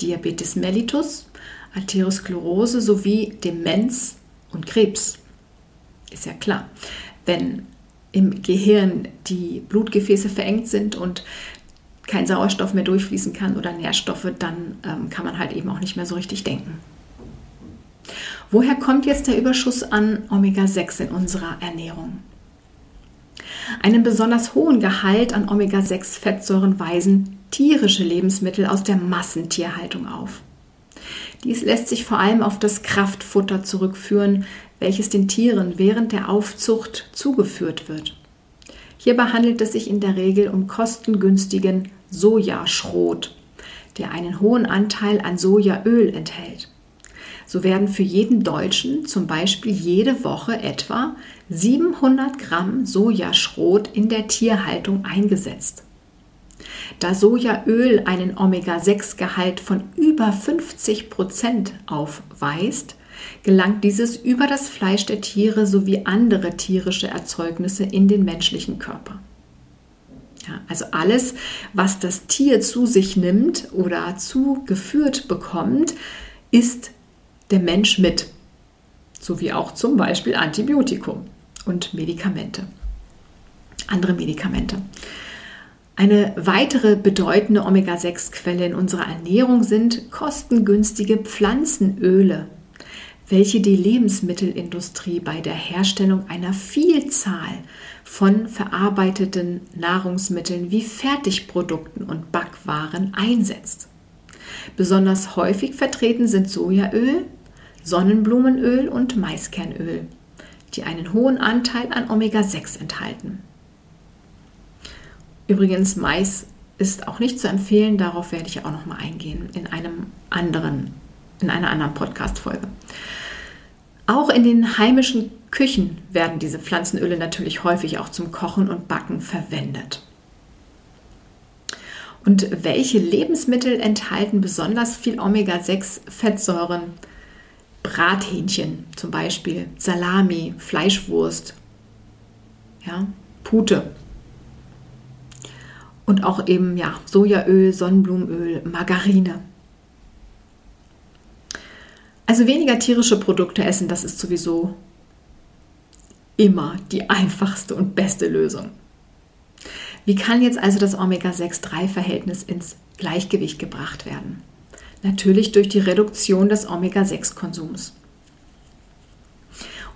Diabetes mellitus, Arteriosklerose sowie Demenz und Krebs. Ist ja klar, wenn im Gehirn die Blutgefäße verengt sind und kein Sauerstoff mehr durchfließen kann oder Nährstoffe, dann ähm, kann man halt eben auch nicht mehr so richtig denken. Woher kommt jetzt der Überschuss an Omega-6 in unserer Ernährung? Einen besonders hohen Gehalt an Omega-6-Fettsäuren weisen tierische Lebensmittel aus der Massentierhaltung auf. Dies lässt sich vor allem auf das Kraftfutter zurückführen, welches den Tieren während der Aufzucht zugeführt wird. Hierbei handelt es sich in der Regel um kostengünstigen Sojaschrot, der einen hohen Anteil an Sojaöl enthält. So werden für jeden Deutschen zum Beispiel jede Woche etwa 700 Gramm Sojaschrot in der Tierhaltung eingesetzt. Da Sojaöl einen Omega-6-Gehalt von über 50 Prozent aufweist, gelangt dieses über das Fleisch der Tiere sowie andere tierische Erzeugnisse in den menschlichen Körper. Ja, also alles, was das Tier zu sich nimmt oder zugeführt bekommt, ist der Mensch mit, sowie auch zum Beispiel Antibiotikum und Medikamente, andere Medikamente. Eine weitere bedeutende Omega-6-Quelle in unserer Ernährung sind kostengünstige Pflanzenöle, welche die Lebensmittelindustrie bei der Herstellung einer Vielzahl von verarbeiteten Nahrungsmitteln wie Fertigprodukten und Backwaren einsetzt. Besonders häufig vertreten sind Sojaöl, Sonnenblumenöl und Maiskernöl, die einen hohen Anteil an Omega-6 enthalten. Übrigens, Mais ist auch nicht zu empfehlen, darauf werde ich auch noch mal eingehen in einem anderen in einer anderen Podcast Folge. Auch in den heimischen Küchen werden diese Pflanzenöle natürlich häufig auch zum Kochen und Backen verwendet. Und welche Lebensmittel enthalten besonders viel Omega-6-Fettsäuren? Brathähnchen zum Beispiel, Salami, Fleischwurst, ja, Pute. Und auch eben ja, Sojaöl, Sonnenblumenöl, Margarine. Also weniger tierische Produkte essen, das ist sowieso immer die einfachste und beste Lösung. Wie kann jetzt also das Omega-6-3-Verhältnis ins Gleichgewicht gebracht werden? Natürlich durch die Reduktion des Omega-6-Konsums.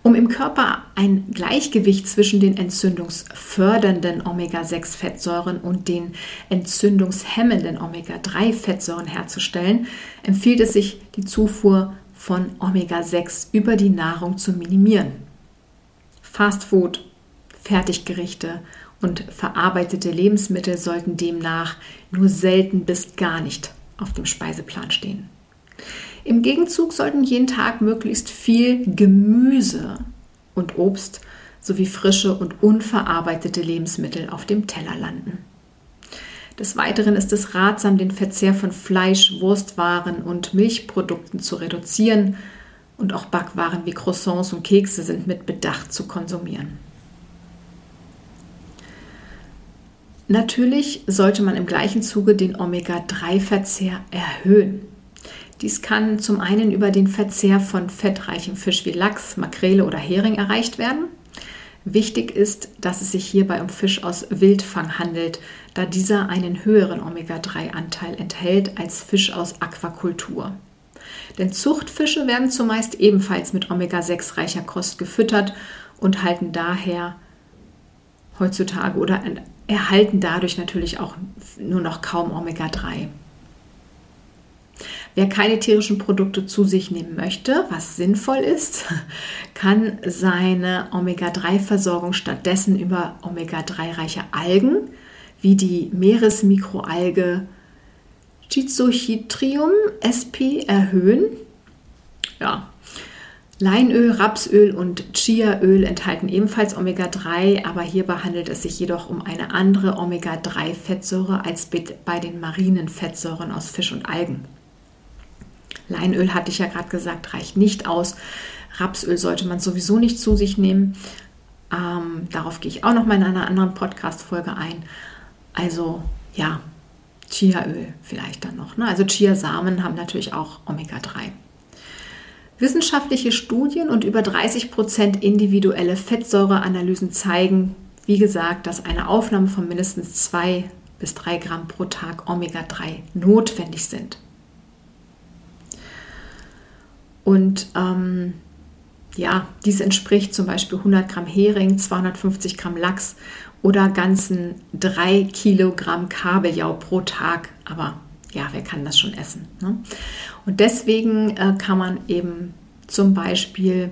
Um im Körper ein Gleichgewicht zwischen den entzündungsfördernden Omega-6-Fettsäuren und den entzündungshemmenden Omega-3-Fettsäuren herzustellen, empfiehlt es sich, die Zufuhr von Omega-6 über die Nahrung zu minimieren. Fastfood, Fertiggerichte und verarbeitete Lebensmittel sollten demnach nur selten bis gar nicht auf dem Speiseplan stehen. Im Gegenzug sollten jeden Tag möglichst viel Gemüse und Obst sowie frische und unverarbeitete Lebensmittel auf dem Teller landen. Des Weiteren ist es ratsam, den Verzehr von Fleisch, Wurstwaren und Milchprodukten zu reduzieren und auch Backwaren wie Croissants und Kekse sind mit Bedacht zu konsumieren. Natürlich sollte man im gleichen Zuge den Omega-3-Verzehr erhöhen. Dies kann zum einen über den Verzehr von fettreichem Fisch wie Lachs, Makrele oder Hering erreicht werden. Wichtig ist, dass es sich hierbei um Fisch aus Wildfang handelt, da dieser einen höheren Omega-3-Anteil enthält als Fisch aus Aquakultur. Denn Zuchtfische werden zumeist ebenfalls mit Omega-6-reicher Kost gefüttert und halten daher heutzutage oder erhalten dadurch natürlich auch nur noch kaum Omega-3. Wer keine tierischen Produkte zu sich nehmen möchte, was sinnvoll ist, kann seine Omega-3-Versorgung stattdessen über Omega-3-reiche Algen wie die Meeresmikroalge Schizochitrium sp erhöhen. Ja. Leinöl, Rapsöl und Chiaöl enthalten ebenfalls Omega-3, aber hierbei handelt es sich jedoch um eine andere Omega-3-Fettsäure als bei den marinen Fettsäuren aus Fisch und Algen. Leinöl hatte ich ja gerade gesagt, reicht nicht aus. Rapsöl sollte man sowieso nicht zu sich nehmen. Ähm, darauf gehe ich auch noch mal in einer anderen Podcast-Folge ein. Also ja, Chiaöl vielleicht dann noch. Ne? Also Chiasamen haben natürlich auch Omega-3. Wissenschaftliche Studien und über 30 Prozent individuelle Fettsäureanalysen zeigen, wie gesagt, dass eine Aufnahme von mindestens 2 bis 3 Gramm pro Tag Omega-3 notwendig sind. Und ähm, ja, dies entspricht zum Beispiel 100 Gramm Hering, 250 Gramm Lachs oder ganzen 3 Kilogramm Kabeljau pro Tag. Aber ja, wer kann das schon essen? Ne? Und deswegen äh, kann man eben zum Beispiel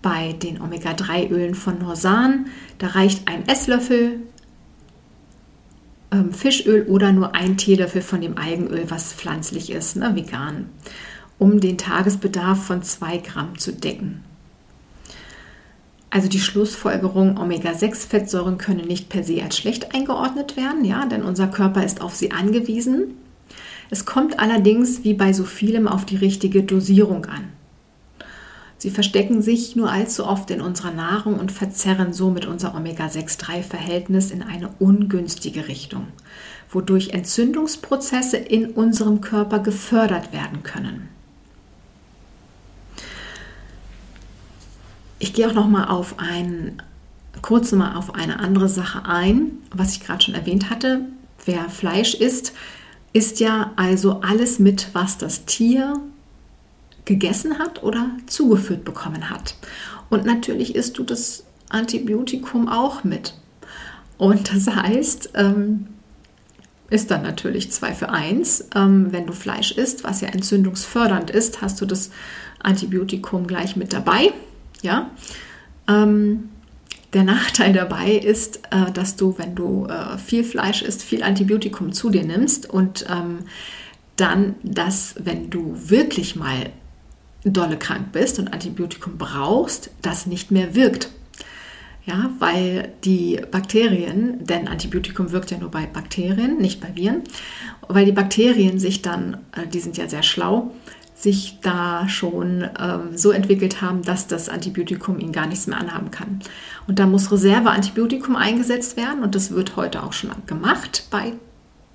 bei den Omega-3-Ölen von Norsan, da reicht ein Esslöffel ähm, Fischöl oder nur ein Teelöffel von dem Algenöl, was pflanzlich ist, ne, vegan um den Tagesbedarf von 2 Gramm zu decken. Also die Schlussfolgerung, Omega-6-Fettsäuren können nicht per se als schlecht eingeordnet werden, ja, denn unser Körper ist auf sie angewiesen. Es kommt allerdings wie bei so vielem auf die richtige Dosierung an. Sie verstecken sich nur allzu oft in unserer Nahrung und verzerren somit unser Omega-6-3-Verhältnis in eine ungünstige Richtung, wodurch Entzündungsprozesse in unserem Körper gefördert werden können. Ich gehe auch noch mal auf ein kurz mal auf eine andere Sache ein, was ich gerade schon erwähnt hatte. Wer Fleisch isst, isst ja also alles mit, was das Tier gegessen hat oder zugeführt bekommen hat. Und natürlich isst du das Antibiotikum auch mit. Und das heißt, ähm, ist dann natürlich 2 für 1. Ähm, wenn du Fleisch isst, was ja entzündungsfördernd ist, hast du das Antibiotikum gleich mit dabei. Ja. Ähm, der Nachteil dabei ist, äh, dass du, wenn du äh, viel Fleisch isst, viel Antibiotikum zu dir nimmst und ähm, dann, dass, wenn du wirklich mal dolle krank bist und Antibiotikum brauchst, das nicht mehr wirkt. Ja, weil die Bakterien, denn Antibiotikum wirkt ja nur bei Bakterien, nicht bei Viren, weil die Bakterien sich dann, äh, die sind ja sehr schlau, sich da schon ähm, so entwickelt haben, dass das Antibiotikum ihnen gar nichts mehr anhaben kann. Und da muss Reserveantibiotikum eingesetzt werden und das wird heute auch schon gemacht. Bei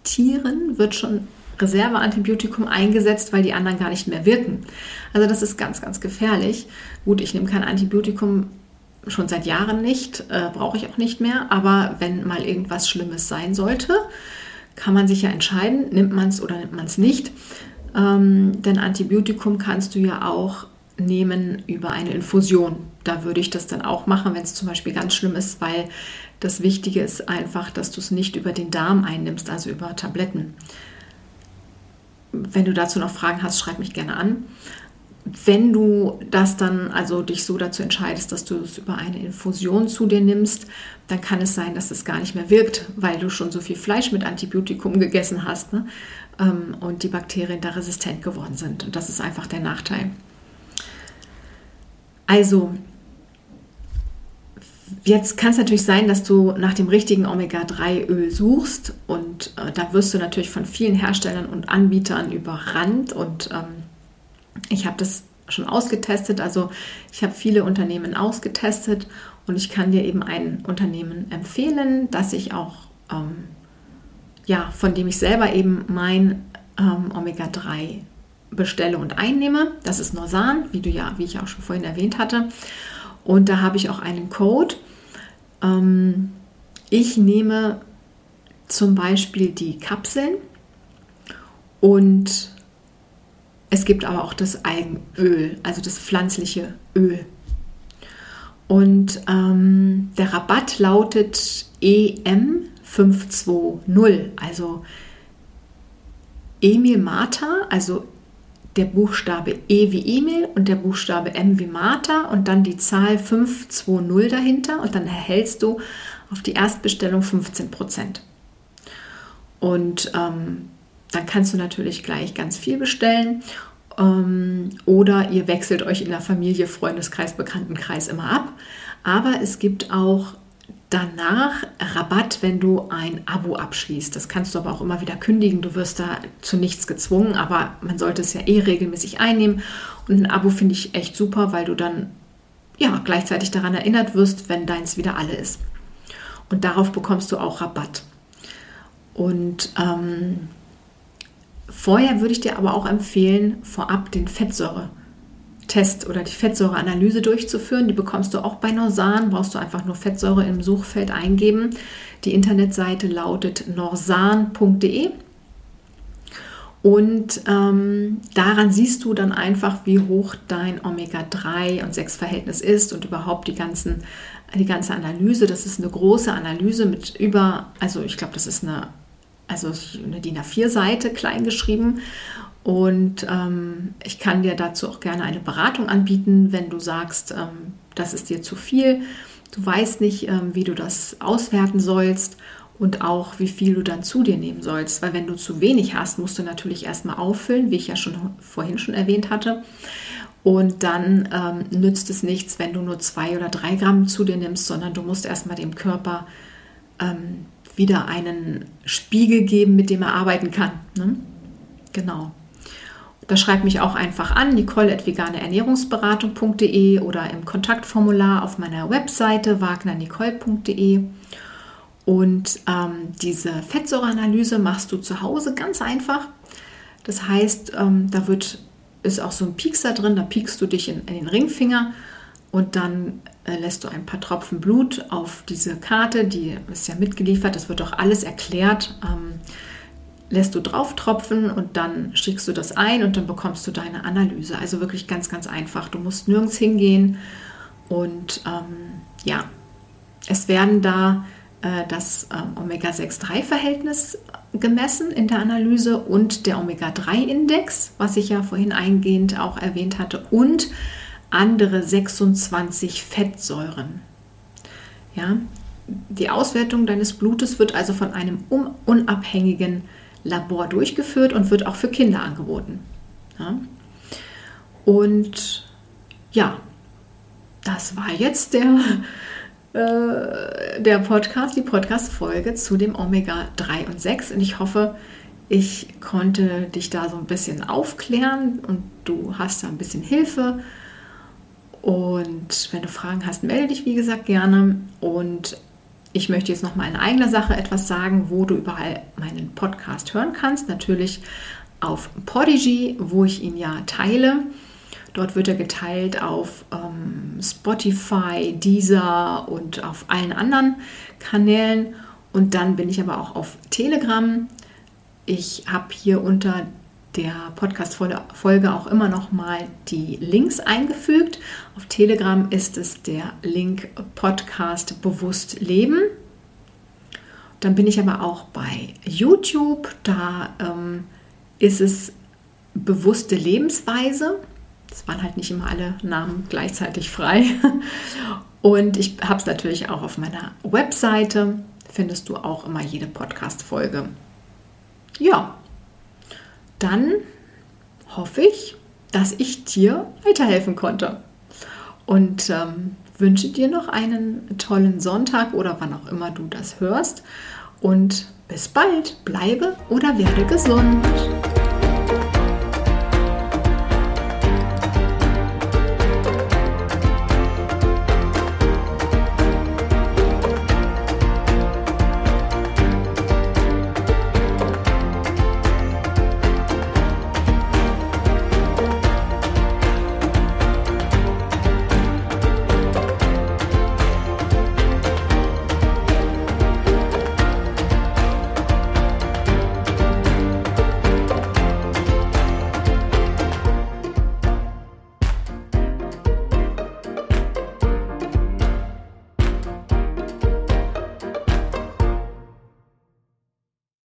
Tieren wird schon Reserveantibiotikum eingesetzt, weil die anderen gar nicht mehr wirken. Also das ist ganz, ganz gefährlich. Gut, ich nehme kein Antibiotikum schon seit Jahren nicht, äh, brauche ich auch nicht mehr. Aber wenn mal irgendwas Schlimmes sein sollte, kann man sich ja entscheiden, nimmt man es oder nimmt man es nicht. Ähm, denn Antibiotikum kannst du ja auch nehmen über eine Infusion. Da würde ich das dann auch machen, wenn es zum Beispiel ganz schlimm ist, weil das Wichtige ist einfach, dass du es nicht über den Darm einnimmst, also über Tabletten. Wenn du dazu noch Fragen hast, schreib mich gerne an wenn du das dann, also dich so dazu entscheidest, dass du es über eine Infusion zu dir nimmst, dann kann es sein, dass es gar nicht mehr wirkt, weil du schon so viel Fleisch mit Antibiotikum gegessen hast ne? Ähm, und die Bakterien da resistent geworden sind. Und das ist einfach der Nachteil. Also, Jetzt kann es natürlich sein, dass du nach dem richtigen Omega-3-Öl suchst und äh, da wirst du natürlich von vielen Herstellern und Anbietern überrannt und ähm, ich habe das schon ausgetestet, also ich habe viele Unternehmen ausgetestet und ich kann dir eben ein Unternehmen empfehlen, das ich auch, ähm, ja, von dem ich selber eben mein ähm, Omega-3 bestelle und einnehme. Das ist Norsan, wie du ja, wie ich auch schon vorhin erwähnt hatte. Und da habe ich auch einen Code. Ähm, ich nehme zum Beispiel die Kapseln und es gibt aber auch das Eigenöl, also das pflanzliche Öl. Und ähm, der Rabatt lautet EM520, also Emil Martha, also der Buchstabe E wie Emil und der Buchstabe M wie Martha und dann die Zahl 520 dahinter und dann erhältst du auf die Erstbestellung 15 Prozent. Und ähm, dann kannst du natürlich gleich ganz viel bestellen. Ähm, oder ihr wechselt euch in der Familie, Freundeskreis, Bekanntenkreis immer ab. Aber es gibt auch danach Rabatt, wenn du ein Abo abschließt. Das kannst du aber auch immer wieder kündigen. Du wirst da zu nichts gezwungen, aber man sollte es ja eh regelmäßig einnehmen. Und ein Abo finde ich echt super, weil du dann ja gleichzeitig daran erinnert wirst, wenn deins wieder alle ist. Und darauf bekommst du auch Rabatt. Und ähm, Vorher würde ich dir aber auch empfehlen, vorab den Fettsäure-Test oder die Fettsäureanalyse durchzuführen. Die bekommst du auch bei Norsan. Brauchst du einfach nur Fettsäure im Suchfeld eingeben. Die Internetseite lautet norsan.de. Und ähm, daran siehst du dann einfach, wie hoch dein Omega-3 und 6-Verhältnis ist und überhaupt die, ganzen, die ganze Analyse. Das ist eine große Analyse mit über, also ich glaube, das ist eine also eine DIN A4-Seite klein geschrieben. Und ähm, ich kann dir dazu auch gerne eine Beratung anbieten, wenn du sagst, ähm, das ist dir zu viel. Du weißt nicht, ähm, wie du das auswerten sollst und auch wie viel du dann zu dir nehmen sollst. Weil wenn du zu wenig hast, musst du natürlich erstmal auffüllen, wie ich ja schon vorhin schon erwähnt hatte. Und dann ähm, nützt es nichts, wenn du nur zwei oder drei Gramm zu dir nimmst, sondern du musst erstmal dem Körper ähm, wieder einen Spiegel geben, mit dem er arbeiten kann. Ne? Genau. Da schreibt mich auch einfach an, nicole.veganeernährungsberatung.de oder im Kontaktformular auf meiner Webseite wagnernicole.de. Und ähm, diese Fettsäureanalyse machst du zu Hause ganz einfach. Das heißt, ähm, da wird, ist auch so ein Piekser drin, da piekst du dich in, in den Ringfinger und dann äh, lässt du ein paar Tropfen Blut auf diese Karte, die ist ja mitgeliefert, das wird auch alles erklärt. Ähm, lässt du drauf tropfen und dann schickst du das ein und dann bekommst du deine Analyse. Also wirklich ganz, ganz einfach. Du musst nirgends hingehen und ähm, ja, es werden da äh, das äh, Omega-6-3-Verhältnis gemessen in der Analyse und der Omega-3-Index, was ich ja vorhin eingehend auch erwähnt hatte, und andere 26 Fettsäuren. Ja, die Auswertung deines Blutes wird also von einem unabhängigen Labor durchgeführt und wird auch für Kinder angeboten. Ja. Und ja, das war jetzt der, äh, der Podcast, die Podcast-Folge zu dem Omega-3 und 6. Und ich hoffe, ich konnte dich da so ein bisschen aufklären und du hast da ein bisschen Hilfe. Und wenn du Fragen hast, melde dich wie gesagt gerne. Und ich möchte jetzt noch mal in eigener Sache etwas sagen, wo du überall meinen Podcast hören kannst. Natürlich auf Podigy, wo ich ihn ja teile. Dort wird er geteilt auf ähm, Spotify, Deezer und auf allen anderen Kanälen. Und dann bin ich aber auch auf Telegram. Ich habe hier unter der Podcast-Folge auch immer noch mal die Links eingefügt. Auf Telegram ist es der Link Podcast Bewusst Leben. Dann bin ich aber auch bei YouTube. Da ähm, ist es bewusste Lebensweise. Es waren halt nicht immer alle Namen gleichzeitig frei. Und ich habe es natürlich auch auf meiner Webseite. Findest du auch immer jede Podcast-Folge. Ja, dann hoffe ich, dass ich dir weiterhelfen konnte. Und ähm, wünsche dir noch einen tollen Sonntag oder wann auch immer du das hörst. Und bis bald, bleibe oder werde gesund.